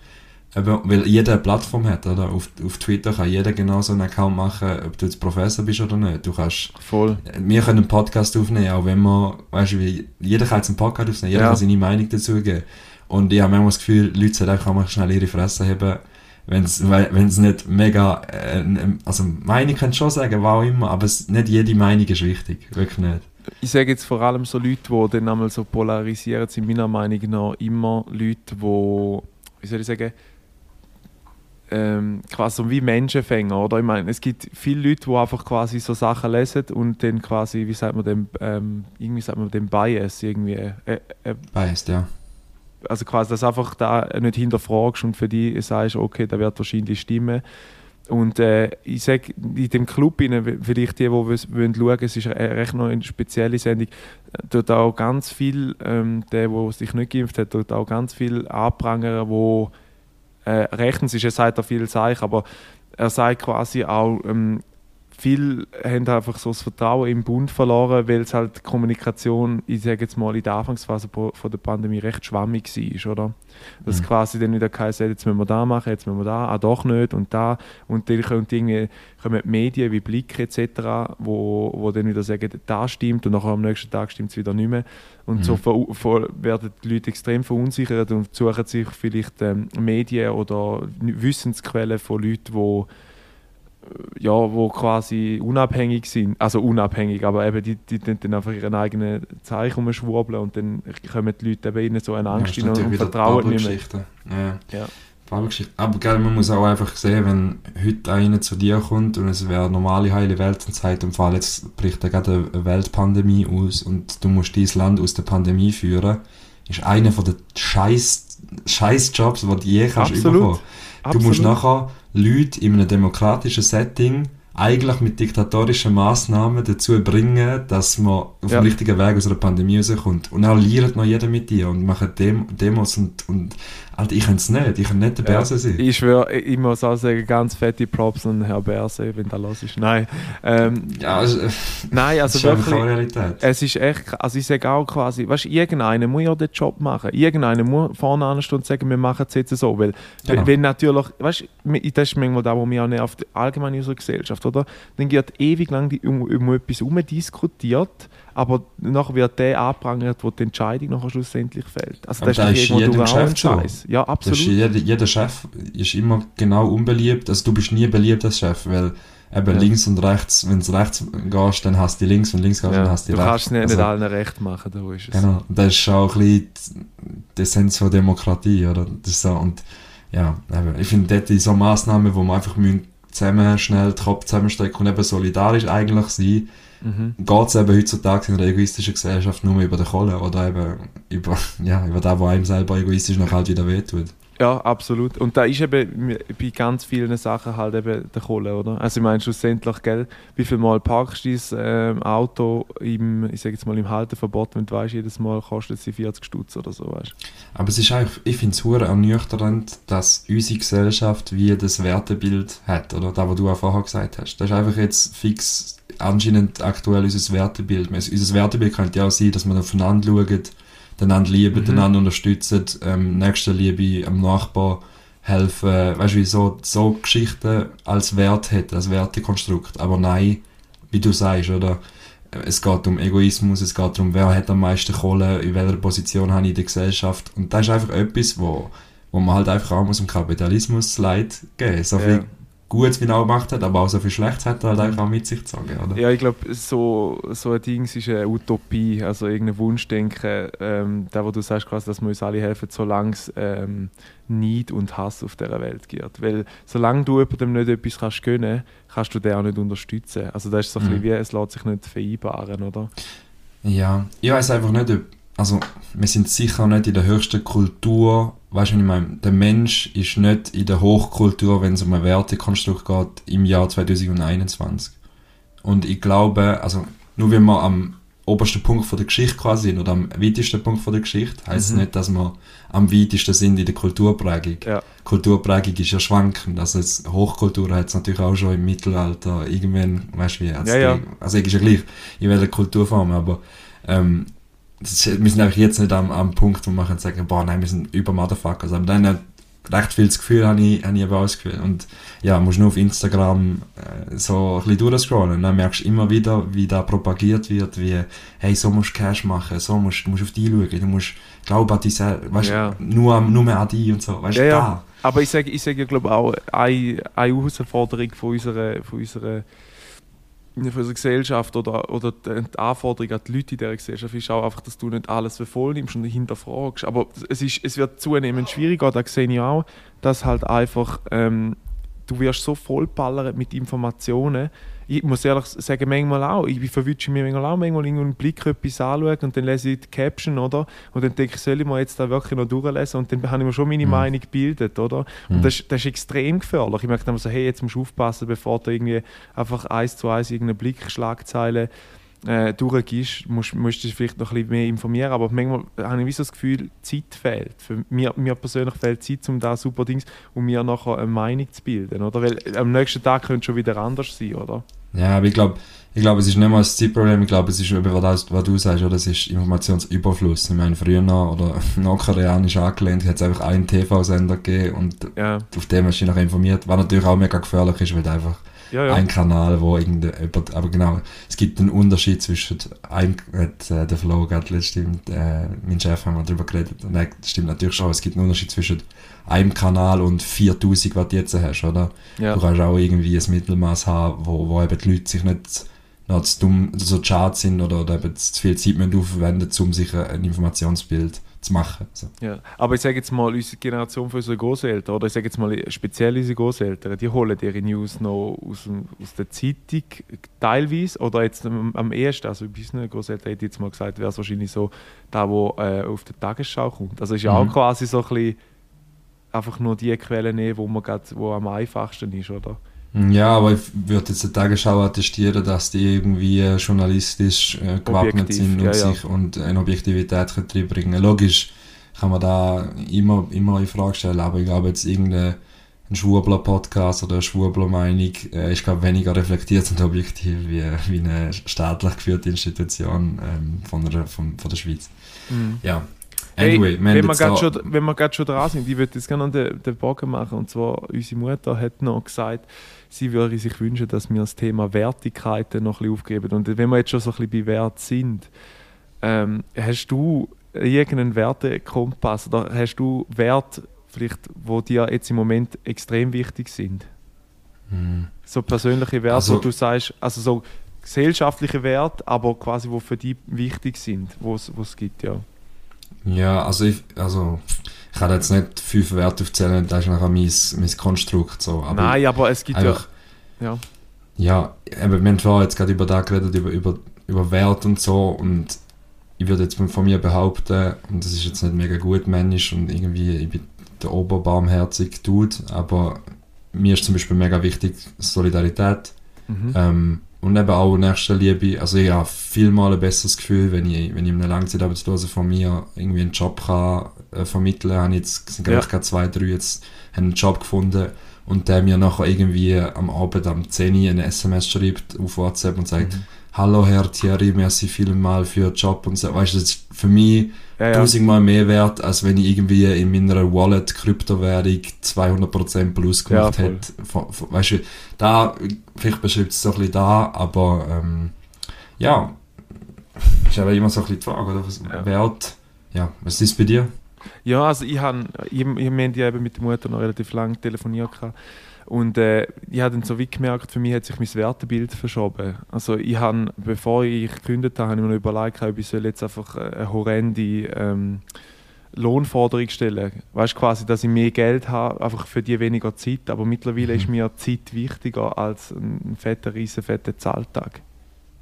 Eben, weil jeder eine Plattform hat, oder? Auf, auf Twitter kann jeder genau so einen Account machen, ob du jetzt Professor bist oder nicht. Du kannst, Voll. wir können einen Podcast aufnehmen, auch wenn wir, weißt du, wie, jeder kann jetzt einen Podcast aufnehmen, jeder Ja. kann seine Meinung dazu geben. Und ich habe manchmal das Gefühl, Leute sollten einfach mal schnell ihre Fresse haben, wenn es nicht mega, äh, also Meinung kannst schon sagen, was auch immer, aber es, nicht jede Meinung ist wichtig, wirklich nicht. Ich sage jetzt vor allem so Leute, die dann einmal so polarisieren, sind meiner Meinung nach immer Leute, die, wie soll ich sagen, ähm, quasi so wie Menschenfänger, oder? Ich meine, es gibt viele Leute, die einfach quasi so Sachen lesen und dann quasi, wie sagt man dem, ähm, irgendwie sagt man dem Bias irgendwie, äh, äh, Weißt, ja. also quasi, dass einfach da nicht hinterfragst und für die sagst, okay, da wird wahrscheinlich stimmen. Und äh, ich sage, in dem Club, rein, vielleicht die, die wollen schauen, es ist re- recht noch eine spezielle Sendung, äh, dort auch ganz viel, ähm, der, der sich nicht geimpft hat, dort auch ganz viel anprangern, wo äh, rechtens ist, er sagt da viel Zeichen, aber er sagt quasi auch, ähm, viele haben einfach so das Vertrauen im Bund verloren, weil es halt die Kommunikation, ich sage jetzt mal, in der Anfangsphase von der Pandemie recht schwammig war, oder? Dass Mhm. quasi dann wieder heisst, jetzt müssen wir da machen, jetzt müssen wir da, ah doch nicht und da. Und dann kommen irgendwie kommen die Medien wie Blick etc., wo, wo dann wieder sagen, das stimmt und nachher am nächsten Tag stimmt es wieder nicht mehr. Und Mhm. so ver, ver, werden die Leute extrem verunsichert und suchen sich vielleicht ähm, Medien oder Wissensquellen von Leuten, die ja, wo quasi unabhängig sind, also unabhängig, aber eben die, die, die dann einfach ihren eigenen Zeichen umschwurbeln und dann kommen die Leute eben in so eine Angst ja, und, und vertrauen nicht mehr. Ja. Ja. Bubble-Geschichte. Aber gell, man muss auch einfach sehen, wenn heute einer zu dir kommt und es wäre normale heile Weltenzeit im Fall, jetzt bricht da gerade eine Weltpandemie aus und du musst dieses Land aus der Pandemie führen, ist einer von den scheiß, scheiß Jobs, die du je kannst Absolut. überkommen. Du musst Absolut. nachher Leute in einem demokratischen Setting eigentlich mit diktatorischen Maßnahmen dazu bringen, dass man auf Ja. dem richtigen Weg aus einer Pandemie rauskommt. Und dann liert noch jeder mit dir und macht Dem Demos und, und Alter, ich kann es nicht, ich kann nicht der Ja. Börse sein. Ich schwöre, ich muss auch sagen, ganz fette Props an Herr Berse, wenn da los ist. Nein, ähm, Ja, also, äh, nein das also wirklich. Es ist echt, also ich sage auch quasi, weißt du, irgendeiner muss ja den Job machen. Irgendeiner muss vorne anstehen und sagen, wir machen es jetzt so. Weil, Genau. wenn, natürlich, weißt du, das ist manchmal da, wo mir auch nervt, allgemein in unserer Gesellschaft, oder? Dann wird ewig lang die, um, um etwas herumdiskutiert, aber nachher wird der angeprangert, wo die Entscheidung nachher schlussendlich fällt. Also das da ist ist ein Geschäft so. Ja, Das absolut. ist jeder, jeder Chef ist immer genau unbeliebt. Also du bist nie beliebt als Chef, weil eben Ja. links und rechts, wenn du rechts gehst, dann hast du links, wenn du links gehst, dann ja, hast du du rechts. kannst es nicht, Also- nicht allen recht machen, da ist es. Genau, das ist auch ein bisschen die- die Essenz von Demokratie, oder? Das so, und ja, eben, ich finde dort so Massnahmen, wo man einfach müssen zusammen schnell Kopf zusammenstecken und eben solidarisch eigentlich sein, Mhm. geht es eben heutzutage in einer egoistischen Gesellschaft nur über den Kohle oder eben über, ja, über das, was einem selber egoistisch noch halt wieder wehtut. Ja, absolut. Und da ist eben bei ganz vielen Sachen halt eben der Kohle, oder? Also ich meine schlussendlich, gell, wie viel Mal parkst du dein ähm, Auto im, ich sag jetzt mal im Halteverbot, wenn du weißt, jedes Mal kostet sie 40 Stutz oder so, weißt Aber es ist eigentlich, ich finde es hure ernüchternd, dass unsere Gesellschaft wie das Wertebild hat, oder das, was du auch vorher gesagt hast. Das ist einfach jetzt fix anscheinend aktuell unser Wertebild. Unser Wertebild könnte ja auch sein, dass wir aufeinander schauen, einander lieben, Mhm. einander unterstützen, ähm, Nächstenliebe am Nachbar helfen, weißt du, wie so, so Geschichten als Wert hat, als Wertekonstrukt. Aber nein, wie du sagst, oder? Es geht um Egoismus, es geht darum, wer hat am meisten Kohle, in welcher Position habe ich in der Gesellschaft. Und das ist einfach etwas, wo, wo man halt einfach auch muss dem Kapitalismus leid geben. So Ja. viel Gutes, wie auch gemacht hat, aber auch so viel Schlechtes hat er halt einfach auch mit sich gezogen, oder? Ja, ich glaube, so, so ein Ding ist eine Utopie, also irgendein Wunschdenken, ähm, da wo du sagst, quasi, dass wir uns alle helfen, solange es ähm, Neid und Hass auf dieser Welt gibt. Weil solange du jemandem nicht etwas kannst gönnen, kannst du den auch nicht unterstützen. Also das ist so ein Mhm. bisschen wie, es lässt sich nicht vereinbaren, oder? Ja, ich weiß einfach nicht, ob, also wir sind sicher nicht in der höchsten Kultur, weißt du, ich meine, der Mensch ist nicht in der Hochkultur, wenn es um ein Wertekonstrukt geht, im Jahr 2021. Und ich glaube, also nur wenn wir am obersten Punkt von der Geschichte quasi sind oder am weitesten Punkt von der Geschichte, heißt Mhm. es nicht, dass wir am weitesten sind in der Kulturprägung. Ja. Kulturprägung ist ja schwankend. Also es, Hochkultur hat es natürlich auch schon im Mittelalter irgendwann, weißt du wie, Ja, ja. also ist ja gleich in welcher Kulturform, aber ähm, wir sind einfach jetzt nicht am, am Punkt, wo man kann sagen, boah, nein, wir sind über Motherfuckers. Aber dann hat recht viel das Gefühl, habe ich, habe ich aber auch das Gefühl. Und ja, musst nur auf Instagram äh, so ein bisschen durchscrollen. Dann merkst du immer wieder, wie da propagiert wird, wie, hey, so musst du Cash machen, so musst du musst auf dich schauen, du musst glauben an dich selber, weißt Ja. nur, nur mehr an dich und so, weißt du, Ja, ja. da. Aber ich sage ich sag ja, glaube auch, eine, eine Herausforderung von unserer, von unserer von unserer Gesellschaft oder, oder die die Anforderung an die Leute in dieser Gesellschaft ist auch einfach, dass du nicht alles für voll nimmst und hinterfragst. Aber es, ist, es wird zunehmend schwieriger, da sehe ich auch, dass halt einfach ähm, du wirst so vollballert mit Informationen. Ich muss ehrlich sagen, manchmal auch. Ich verwünsche mir manchmal auch manchmal irgendwo einen Blick etwas anschauen und dann lese ich die Caption, oder? Und dann denke ich, soll ich mir jetzt da wirklich noch durchlesen? Und dann habe ich mir schon meine Mhm. Meinung gebildet, oder? Mhm. Und das, ist- das ist extrem gefährlich. Ich merke dann so, hey, jetzt musst du aufpassen, bevor du irgendwie einfach eins zu eins irgendeine Blickschlagzeile äh, durchgehst, musst, musst du dich vielleicht noch ein bisschen mehr informieren. Aber manchmal habe ich so das Gefühl, Zeit fehlt. Für mir, mir persönlich fehlt Zeit, um da super Dings, um mir nachher eine Meinung zu bilden. Oder? Weil am nächsten Tag könnte es schon wieder anders sein, oder? Ja, aber ich glaube, ich glaube, es ist nicht mal das Zeitproblem, ich glaube, es ist eben, was, was du sagst, oder? es ist Informationsüberfluss. Ich meine, früher noch, oder nordkoreanisch angelehnt, hat es einfach einen TV-Sender gegeben und Ja, auf dem hast du dich nachher informiert, was natürlich auch mega gefährlich ist, weil du einfach ja, ja. ein Kanal, wo irgendjemand, aber genau, es gibt einen Unterschied zwischen einem, hat äh, der Flo gerade letztens, äh, mein Chef haben wir darüber geredet, und das stimmt natürlich schon, es gibt einen Unterschied zwischen einem Kanal und 4000, was du jetzt hast, oder? ja. Du kannst auch irgendwie ein Mittelmaß haben, wo, wo eben die Leute sich nicht noch zu dumm, so schade sind oder, oder eben zu viel Zeit müssen aufwenden um sich ein Informationsbild zu machen. So. Ja, aber ich sage jetzt mal, unsere Generation von unseren Großeltern, oder ich sage jetzt mal speziell unsere Großeltern, die holen ihre News noch aus, aus der Zeitung teilweise oder jetzt am, am ehesten, also bei unseren Großeltern hätte ich jetzt mal gesagt, wäre es wahrscheinlich so, da wo äh, auf der Tagesschau kommt. Also ist ja Mhm. auch quasi so ein bisschen einfach nur die Quelle nehmen, wo man grad, wo am einfachsten ist, oder? Ja, aber ich würde jetzt der Tagesschau attestieren, dass die irgendwie äh, journalistisch äh, gewappnet Objektiv, sind und ja, ja. sich und eine Objektivität reinbringen Logisch kann man da immer, immer in Frage stellen, aber ich glaube jetzt irgendein ein Schwurbler-Podcast oder eine Schwurbler-Meinung äh, ist glaube weniger reflektiert und objektiv wie, wie eine staatlich geführte Institution ähm, von, der, von, von der Schweiz. Ja. Anyway, hey, wenn, wir schon, wenn wir gerade schon dran sind, ich würde jetzt gerne noch den, den Bogen machen. Und zwar, unsere Mutter hat noch gesagt, sie würde sich wünschen, dass wir das Thema Wertigkeiten noch ein bisschen aufgeben. Und wenn wir jetzt schon so ein bisschen bei Wert sind, ähm, hast du irgendeinen Wertekompass oder hast du Werte, vielleicht, wo dir jetzt im Moment extrem wichtig sind? Hm. So persönliche Werte, Also- wo du sagst, also so gesellschaftliche Werte, aber quasi, wo für dich wichtig sind, wo es wo es gibt, ja. Ja, also ich, also ich kann jetzt nicht fünf Werte aufzählen, das ist nachher mein, mein Konstrukt so. Aber Nein, aber es gibt einfach, ja. ja, eben, wir haben vorher jetzt gerade über das geredet, über, über, über Wert und so und ich würde jetzt von mir behaupten, und das ist jetzt nicht mega gut männisch und irgendwie, ich bin der oberbarmherzige Dude, aber mir ist zum Beispiel mega wichtig Solidarität Ja. Mhm. ähm, und eben auch Nächstenliebe. Also ich habe vielmal ein besseres Gefühl, wenn ich, wenn ich einem Langzeitarbeitslosen von mir irgendwie einen Job kann, äh, vermitteln kann. Jetzt sind Ja. gerade zwei, drei jetzt haben einen Job gefunden und der mir nachher irgendwie am Abend am 10 Uhr eine SMS schreibt auf WhatsApp und sagt, Mhm. Hallo Herr Thierry, merci vielmal für den Job und so. Weißt du, das ist für mich Ja, ja. tausendmal mehr wert, als wenn ich irgendwie in meiner Wallet Kryptowährung 200% plus gemacht Ja, hätte. Weißt du, da, vielleicht beschreibt es so ein bisschen da, aber ähm, ja, ist aber immer so ein bisschen die Frage, oder? Was, Ja. Wert, ja, was ist bei dir? Ja, also ich habe, ich, ich, wir haben ja eben mit der Mutter noch relativ lange telefoniert gehabt. Und äh, ich habe dann so wie gemerkt, für mich hat sich mein Wertebild verschoben. Also ich habe, bevor ich gekündigt habe, habe ich mir noch überlegt, ob ich soll jetzt einfach äh, eine horrende ähm, Lohnforderung stellen. Weißt du, quasi, dass ich mehr Geld habe, einfach für die weniger Zeit. Aber mittlerweile Mhm. ist mir Zeit wichtiger als ein fetter, riesen fetter Zahltag.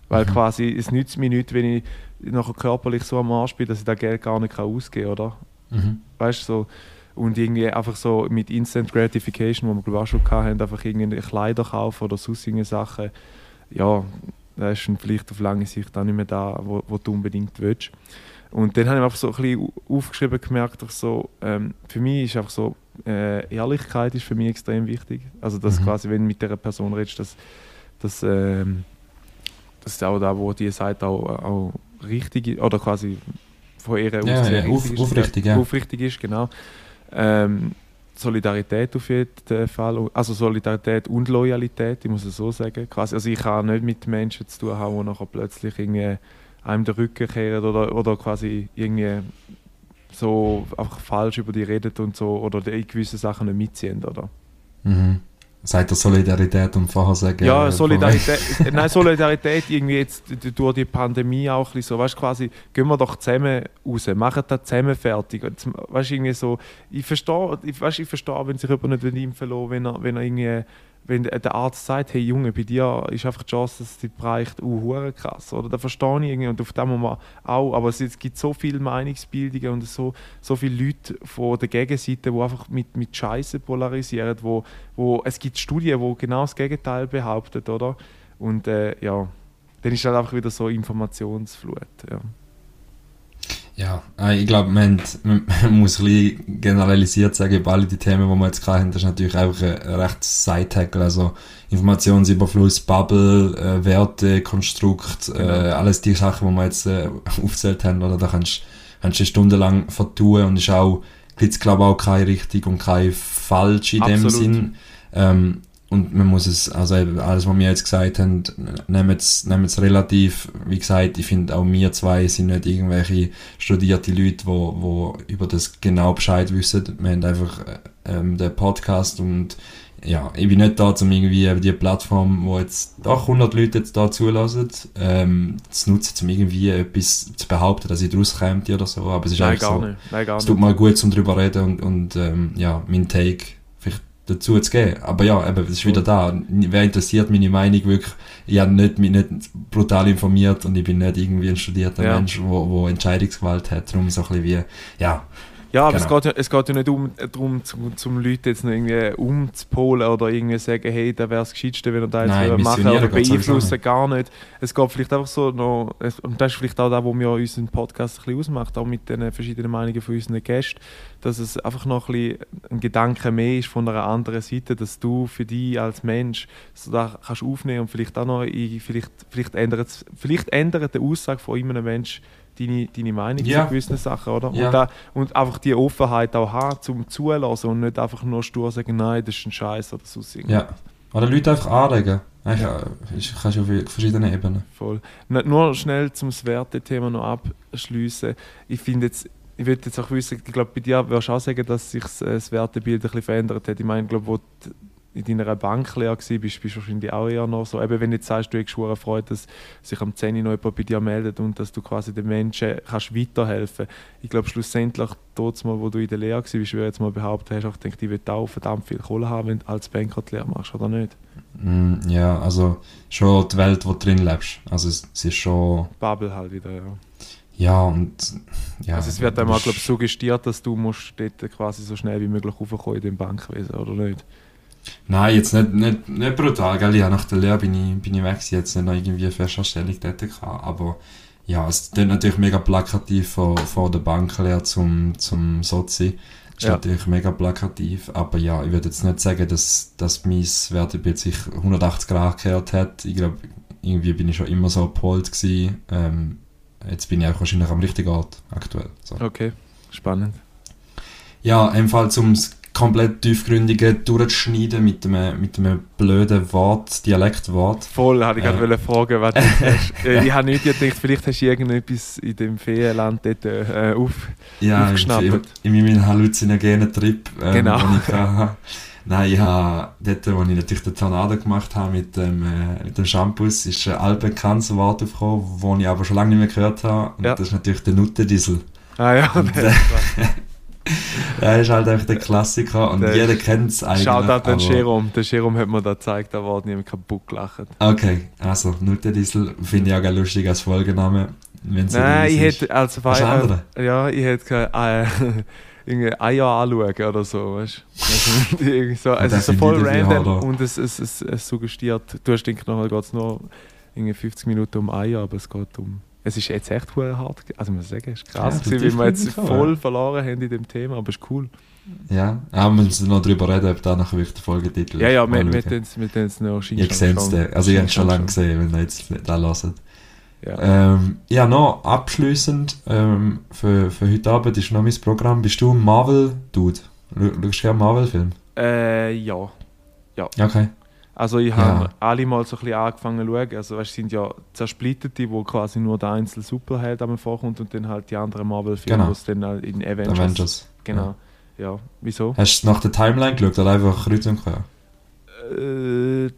Weil Mhm. quasi, es nützt mir nichts, wenn ich nachher körperlich so am Arsch bin, dass ich das Geld gar nicht ausgeben kann, oder? Mhm. weißt du, so. Und irgendwie einfach so mit Instant Gratification, wo wir glaube ich auch schon hatten, einfach irgendwie Kleider kaufen oder sonst irgendwelche Sachen. Ja, das ist vielleicht auf lange Sicht auch nicht mehr da, wo, wo du unbedingt willst. Und dann habe ich einfach so ein bisschen aufgeschrieben gemerkt, einfach so, ähm, für mich ist einfach so, äh, Ehrlichkeit ist für mich extrem wichtig. Also dass Mhm. quasi, wenn du mit dieser Person redest, dass, dass, ähm, dass auch da, wo die sagt, auch, auch richtig ist, oder quasi von ihrer Ja, ja, auf- aufrichtig, ja. Aufrichtig ist, genau. Ähm, Solidarität auf jeden Fall, also Solidarität und Loyalität, ich muss es so sagen. Quasi, also ich kann nicht mit Menschen zu tun haben, die nachher plötzlich irgendwie einem den Rücken kehren oder, oder quasi irgendwie so einfach falsch über die redet und so oder die gewisse Sachen nicht mitziehen, oder? Mhm. Sagt er Solidarität und vorher sagen. Ja, äh, Solidarität, nein, Solidarität irgendwie jetzt durch die Pandemie auch ein bisschen so, weißt du, quasi, gehen wir doch zusammen raus, machen das zusammen fertig. Weißt du, irgendwie so, ich verstehe, ich, weißt, ich verstehe, wenn sich jemand nicht impfen lässt, wenn er, wenn er irgendwie, wenn der Arzt sagt, hey Junge, bei dir ist einfach die Chance, dass dich bereicht, uh, krass, oder? Da verstehe ich irgendwie und auf dem Moment auch, aber es, es gibt so viele Meinungsbildungen und so, so viele Leute von der Gegenseite, die einfach mit, mit Scheiße polarisieren, wo, wo, es gibt Studien, die genau das Gegenteil behaupten, oder? Und äh, ja, dann ist halt einfach wieder so Informationsflut. Ja. Ja, äh, ich glaube, man, man muss ein bisschen generalisiert sagen, über alle die Themen, die wir jetzt gerade haben, das ist natürlich einfach ein rechtes Side-Tackle, also Informationsüberfluss, Bubble, äh, Werte, Konstrukt, äh, alles die Sachen, die wir jetzt äh, aufgezählt haben, oder da kannst du stundenlang vertun und ist auch, gibt's glaube auch keine richtig und keine falsch in dem Absolut. Sinn. Ähm, und man muss es, also eben alles, was wir jetzt gesagt haben, nehmen es, nehmen es relativ, wie gesagt, ich finde auch wir zwei sind nicht irgendwelche studierte Leute, wo, wo über das genau Bescheid wissen. Wir haben einfach äh, ähm, den Podcast und ja, ich bin nicht da, um irgendwie die Plattform, wo jetzt doch 100 Leute jetzt da zulassen, ähm, zu nutzen, um irgendwie etwas zu behaupten, dass ich daraus käme oder so, aber es ist Nein, einfach gar so. nicht. Nein, gar Es tut mal gut, um drüber reden und, und ähm, ja, meinen Take dazu zu geben. Aber ja, eben, es ist wieder da. Wer interessiert meine Meinung wirklich? Ich habe nicht, mich nicht brutal informiert und ich bin nicht irgendwie ein studierter Ja. Mensch, wo, wo Entscheidungsgewalt hat. Darum so ein bisschen wie, ja, Ja, aber Genau. es, geht ja, es geht ja nicht um, darum, zum, zum Leute jetzt noch irgendwie umzupolen oder irgendwie sagen, hey, da wäre das Gescheitste, wenn er da jetzt Nein, machen oder beeinflussen, gar nicht. Es geht vielleicht einfach so noch, es, und das ist vielleicht auch das, was mir unseren Podcast ein bisschen ausmacht, auch mit den verschiedenen Meinungen von unseren Gästen, dass es einfach noch ein bisschen ein Gedanke mehr ist von einer anderen Seite, dass du für dich als Mensch so da kannst aufnehmen und vielleicht auch noch, in, vielleicht, vielleicht ändert es- vielleicht ändert die Aussage von einem Menschen deine, deine Meinung Ja. zu gewissen Sachen, oder? Ja. Und, da, und einfach die Offenheit auch haben, zum Zulassen und nicht einfach nur stur sagen, nein, das ist ein Scheiß oder so. ja. Oder Leute einfach anregen. Eigentlich, äh, ist- kannst du auf verschiedenen Ebenen. Voll. Nur schnell zum Wertethema noch abschließen. Ich finde jetzt, ich würde jetzt auch wissen, ich glaube, bei dir würdest du auch sagen, dass sich das, äh, das Wertebild ein bisschen verändert hat. Ich meine, ich glaube, wo du in deiner Banklehre warst, bist, bist du wahrscheinlich auch eher noch so. Eben, wenn du jetzt sagst, du hast eine Freude, dass sich am 10 Uhr noch jemand bei dir meldet und dass du quasi den Menschen kannst weiterhelfen Ich glaube, schlussendlich, dort mal, wo du in der Lehre warst, würde ich jetzt mal behaupten, hast du auch gedacht, ich will auch verdammt viel Kohle haben, wenn du als Banker die Lehre machst, oder nicht? Mm, ja, also schon die Welt, wo du drin lebst. Also es, es ist schon, Bubble halt wieder, ja. ja und ja. also es wird einmal, bist- glaube ich, suggestiert, dass du musst dort quasi so schnell wie möglich raufkommen in dem Bankwesen, oder nicht? Nein, jetzt nicht, nicht, nicht brutal, gell? Ja, nach der Lehre bin ich, bin ich weg, gewesen, jetzt nicht noch irgendwie eine Festanstellung dort gehabt, aber ja, es ist natürlich mega plakativ von, von der Banklehre zum, zum Sozi. Ist Ja. natürlich mega plakativ, aber ja, ich würde jetzt nicht sagen, dass, dass mein Wertebild sich 180 Grad gekehrt hat. Ich glaube, irgendwie bin ich schon immer so gepolt gewesen. Ähm, jetzt bin ich auch wahrscheinlich am richtigen Ort aktuell. So. Okay, spannend. Ja, einfach zum komplett tiefgründige durchzuschneiden mit einem, mit einem blöden Wort, Dialektwort. Voll, hatte ich gerade Ja. wollen fragen, was du hast. Äh, ich habe nicht gedacht, vielleicht hast du irgendetwas in dem Ferienland dort äh, auf. Ja, Aufgeschnappt. in, in meinem halluzinogenen Trip, ähm, Genau. den ich hatte. Nein, ich habe dort, wo ich natürlich den Tornado gemacht habe mit dem, äh, mit dem Shampoo, ist ein altbekanntes Wort aufgekommen, das ich aber schon lange nicht mehr gehört habe. Und Ja. das ist natürlich der Nuttendiesel. Ah ja, Und, äh, Der ist halt einfach der Klassiker und Der jeder kennt es eigentlich. Schaut an den Jerome. Der Jerome hat mir da gezeigt, da war niemand kaputt gelacht. Okay, also Nuttendiesel finde ich auch geil lustig als Folgename. Nein, ich hätte als äh, Ja, ich hätte keine äh, irgendwie Eier anschauen oder so, weißt du? Also, es ist so finde voll random und es, es, es, es suggestiert. Du hast gedacht, nachher geht es nur irgendwie 50 Minuten um Eier, aber es geht um. Es ist jetzt echt hart. Also, ich muss sagen, es ist krass, Ja, gewesen, weil wir jetzt voll ja. verloren haben in dem Thema, aber es ist cool. Ja, auch wir müssen noch darüber reden, ob da nachher wirklich der Folgetitel Ja, ja, wir haben es noch Ihr seht es dann. Also, ihr habt es schon lange gesehen, wenn ihr jetzt da hört. Ja. Ähm, ja, noch abschließend ähm, für, für heute Abend ist noch mein Programm. Bist du ein Marvel-Dude? Schau- Schaust du gerne Marvel-Film? Äh, ja. Okay. Also ich Ja. habe alle mal so ein bisschen angefangen zu schauen. Also weißt, es sind ja zersplitterte, wo quasi nur der einzelne Superheld einmal vorkommt und dann halt die anderen Marvel-Filme, Genau. wo es dann halt in Avengers... Avengers. Genau. Ja. Wieso? Hast du nach der Timeline geschaut oder einfach kreuz und quer? Äh,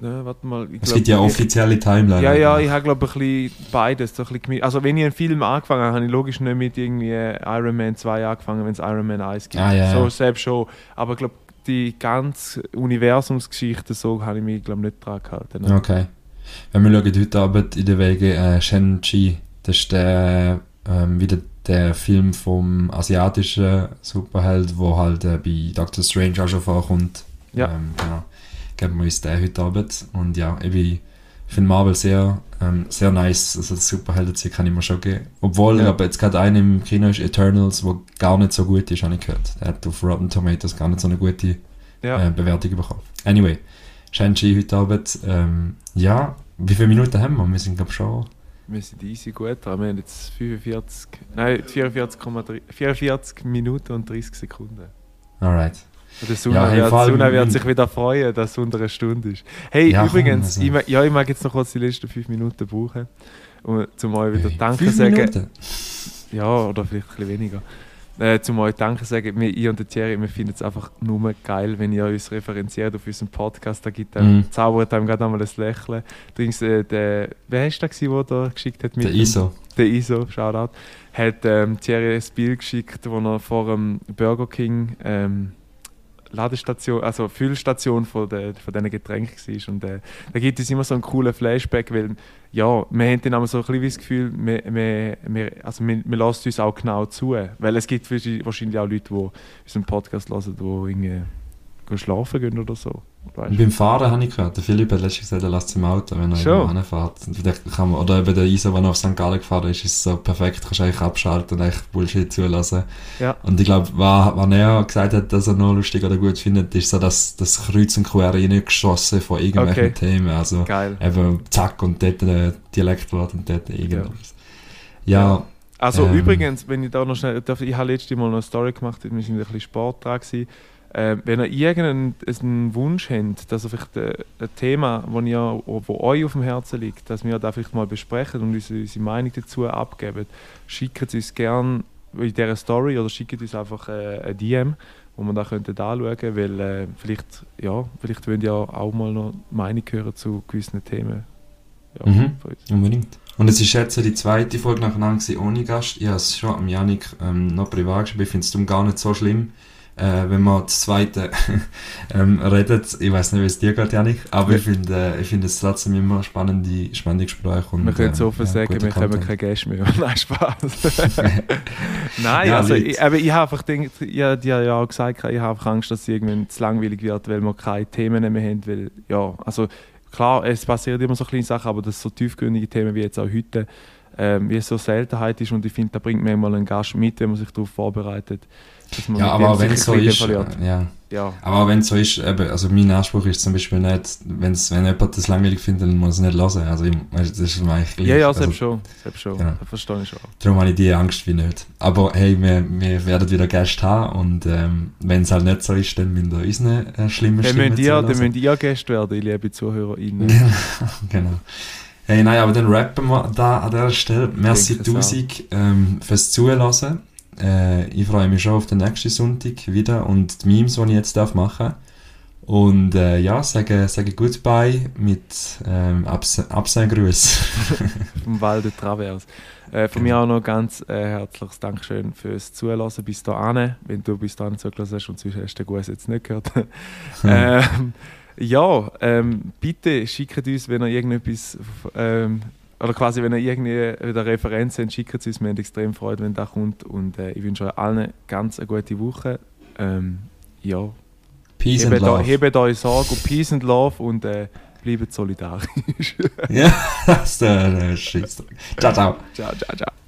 ne, warte mal. Es glaub, gibt ja offizielle Timeline. Ja, ja, ich habe glaube ich ein bisschen beides. So ein bisschen also wenn ich einen Film angefangen habe, habe ich logisch nicht mit irgendwie Iron Man 2 angefangen, wenn es Iron Man 1 gibt. Ah, ja, so ja. selbst schon. Aber ich glaube, die ganze Universumsgeschichte, so habe ich mich glaube nicht dran gehalten. ne? Okay. Wenn wir schauen heute Abend in der Wege äh, Shang-Chi, das ist der, ähm, wieder der Film vom asiatischen Superheld, wo halt äh, bei Doctor Strange auch schon vorkommt. Ja. Ähm, genau. Geben wir uns den heute Abend. Und ja, ich bin Ich finde Marvel sehr, ähm, sehr nice. Also das Superhelden-Zeug kann ich mir schon geben. Obwohl, Ja. aber jetzt gerade einer im Kino ist Eternals, wo gar nicht so gut ist, habe ich gehört. Der hat auf Rotten Tomatoes gar nicht so eine gute Ja. äh, Bewertung bekommen. Anyway, Shang-Chi heute Abend. Ähm, ja, wie viele Minuten haben wir? Wir sind, glaube ich, schon... Wir sind easy gut dran. Wir haben jetzt 45, nein, 44,3 44 Minuten und 30 Sekunden. Alright. Der Suna, Ja, hey, wird, Suna wird sich wieder freuen, dass es unter einer Stunde ist. Hey, Ja, übrigens, komm, also. ich, mag- ja, ich mag jetzt noch kurz die letzten 5 Minuten brauchen, um zum euch wieder Hey, Danke fünf sagen. Minuten? Ja, oder vielleicht ein bisschen weniger. Äh, zum euch Danke sagen. Wir, ich und der Thierry, wir finden es einfach nur geil, wenn ihr uns referenziert auf unserem Podcast. Da gibt einem, Mhm. zaubert einem gerade einmal ein Lächeln. Übrigens, äh, der, wer ist der, der da geschickt hat? mit Der ISO. der ISO, Shoutout, hat ähm, Thierry ein Bild geschickt, wo er vor dem Burger King ähm, Ladestation, also Füllstation von, der, von diesen Getränken war. Und äh, da gibt es immer so einen coolen Flashback, weil ja, wir haben dann immer so ein bisschen das Gefühl, wir, wir, wir, also wir, wir lassen uns auch genau zu. Weil es gibt wahrscheinlich auch Leute, die unseren Podcast hören, die irgendwie schlafen gehen oder so. Weißt beim Fahren habe ich gehört, der Philipp hat letztens gesagt, er lässt es im Auto, wenn er irgendwo hinfährt. Kann man, oder eben der Iso, wenn er auf St. Gallen gefahren ist, ist es so perfekt, kannst du eigentlich abschalten und eigentlich Bullshit zulassen. Ja. Und ich glaube, was, er gesagt hat, dass er noch lustig oder gut findet, ist so das, das Kreuz und Quer reingeschossen von irgendwelchen Okay. Themen. Also Geil. eben zack und dort ein Dialektwort und dort irgendwas. Ja, Also Ähm. übrigens, wenn ich da noch schnell, darf, ich habe letztes Mal noch eine Story gemacht, wir sind ein bisschen Sport dran gewesen. Ähm, wenn ihr irgendeinen einen Wunsch habt, dass ihr vielleicht äh, ein Thema, wo, ihr, wo euch auf dem Herzen liegt, dass wir da vielleicht mal besprechen und unsere, unsere Meinung dazu abgeben, schickt es uns gerne in dieser Story oder schickt uns einfach äh, ein DM, wo wir da könnten anschauen könnten, weil äh, vielleicht, ja, vielleicht wollt ihr auch mal noch Meinung hören zu gewissen Themen. Ja, Mhm. Unbedingt. Und es ist jetzt die zweite Folge nacheinander ohne Gast. Ich habe es schon am Janik ähm, noch privat geschrieben. Ich finde es gar nicht so schlimm, äh, wenn man das zweite ähm, redet. Ich weiß nicht, wie es dir geht, Janik, aber ich finde äh, ich finde es trotzdem immer spannende, spannende Gespräche. Und, Wir können so offen ja, sagen, wir haben keine Gäste mehr. Nein, Spaß. Nein, Ja, also Leute. ich, aber ich habe einfach gedacht, ich habe dir ja auch gesagt, ich habe einfach Angst, dass es irgendwann zu langweilig wird, weil wir keine Themen mehr haben. Weil, ja, also klar, es passieren immer so kleine Sachen, aber das so tiefgründige Themen wie jetzt auch heute, ähm, wie es so Seltenheit ist und ich finde, da bringt manchmal ein Gast mit, wenn man sich darauf vorbereitet. Ja, aber wenn so ist, äh, ja. Ja, Aber wenn es so ist, eben, also mein Anspruch ist zum Beispiel nicht, wenn's, wenn jemand das langweilig findet, dann muss er es nicht hören. Also ich, das ist mir eigentlich gleich. ja, ja, also, selbst schon. Selbst schon. Genau. Das verstehe ich schon. Darum habe ich die Angst wie nicht. Aber hey, wir, wir werden wieder Gäste haben und ähm, wenn es halt nicht so ist, dann müssen wir unsere äh, schlimmen Dann Stimmen ihr, dann müsst ihr Gäste werden, liebe ZuhörerInnen. Genau, genau. Hey, nein, aber dann rappen wir da an dieser Stelle. Merci tausend ähm, fürs Zuhören. Äh, ich freue mich schon auf den nächsten Sonntag wieder und die Memes, die ich jetzt darf machen Und äh, ja, sage, sage Goodbye mit ähm, Abs vom Walde Travers. Äh, von mir auch noch ganz äh, herzliches Dankeschön fürs Zuhören bis dahin. Wenn du bis dahin zugelassen hast und sonst hast du den Gruß jetzt nicht gehört. ähm, ja, ähm, bitte schickt uns, wenn ihr irgendetwas, ähm, oder quasi, wenn ihr irgendwie eine Referenz habt, schickt es uns. Wir haben extrem Freude, wenn das kommt. Und äh, ich wünsche euch allen ganz eine gute Woche. Ähm, ja, Peace and hebt, eu- Love. hebt euch Sorge und Peace and Love und äh, bleibt solidarisch. Ja, das ist der Shitstreak. Ciao, ciao. ciao, ciao, ciao.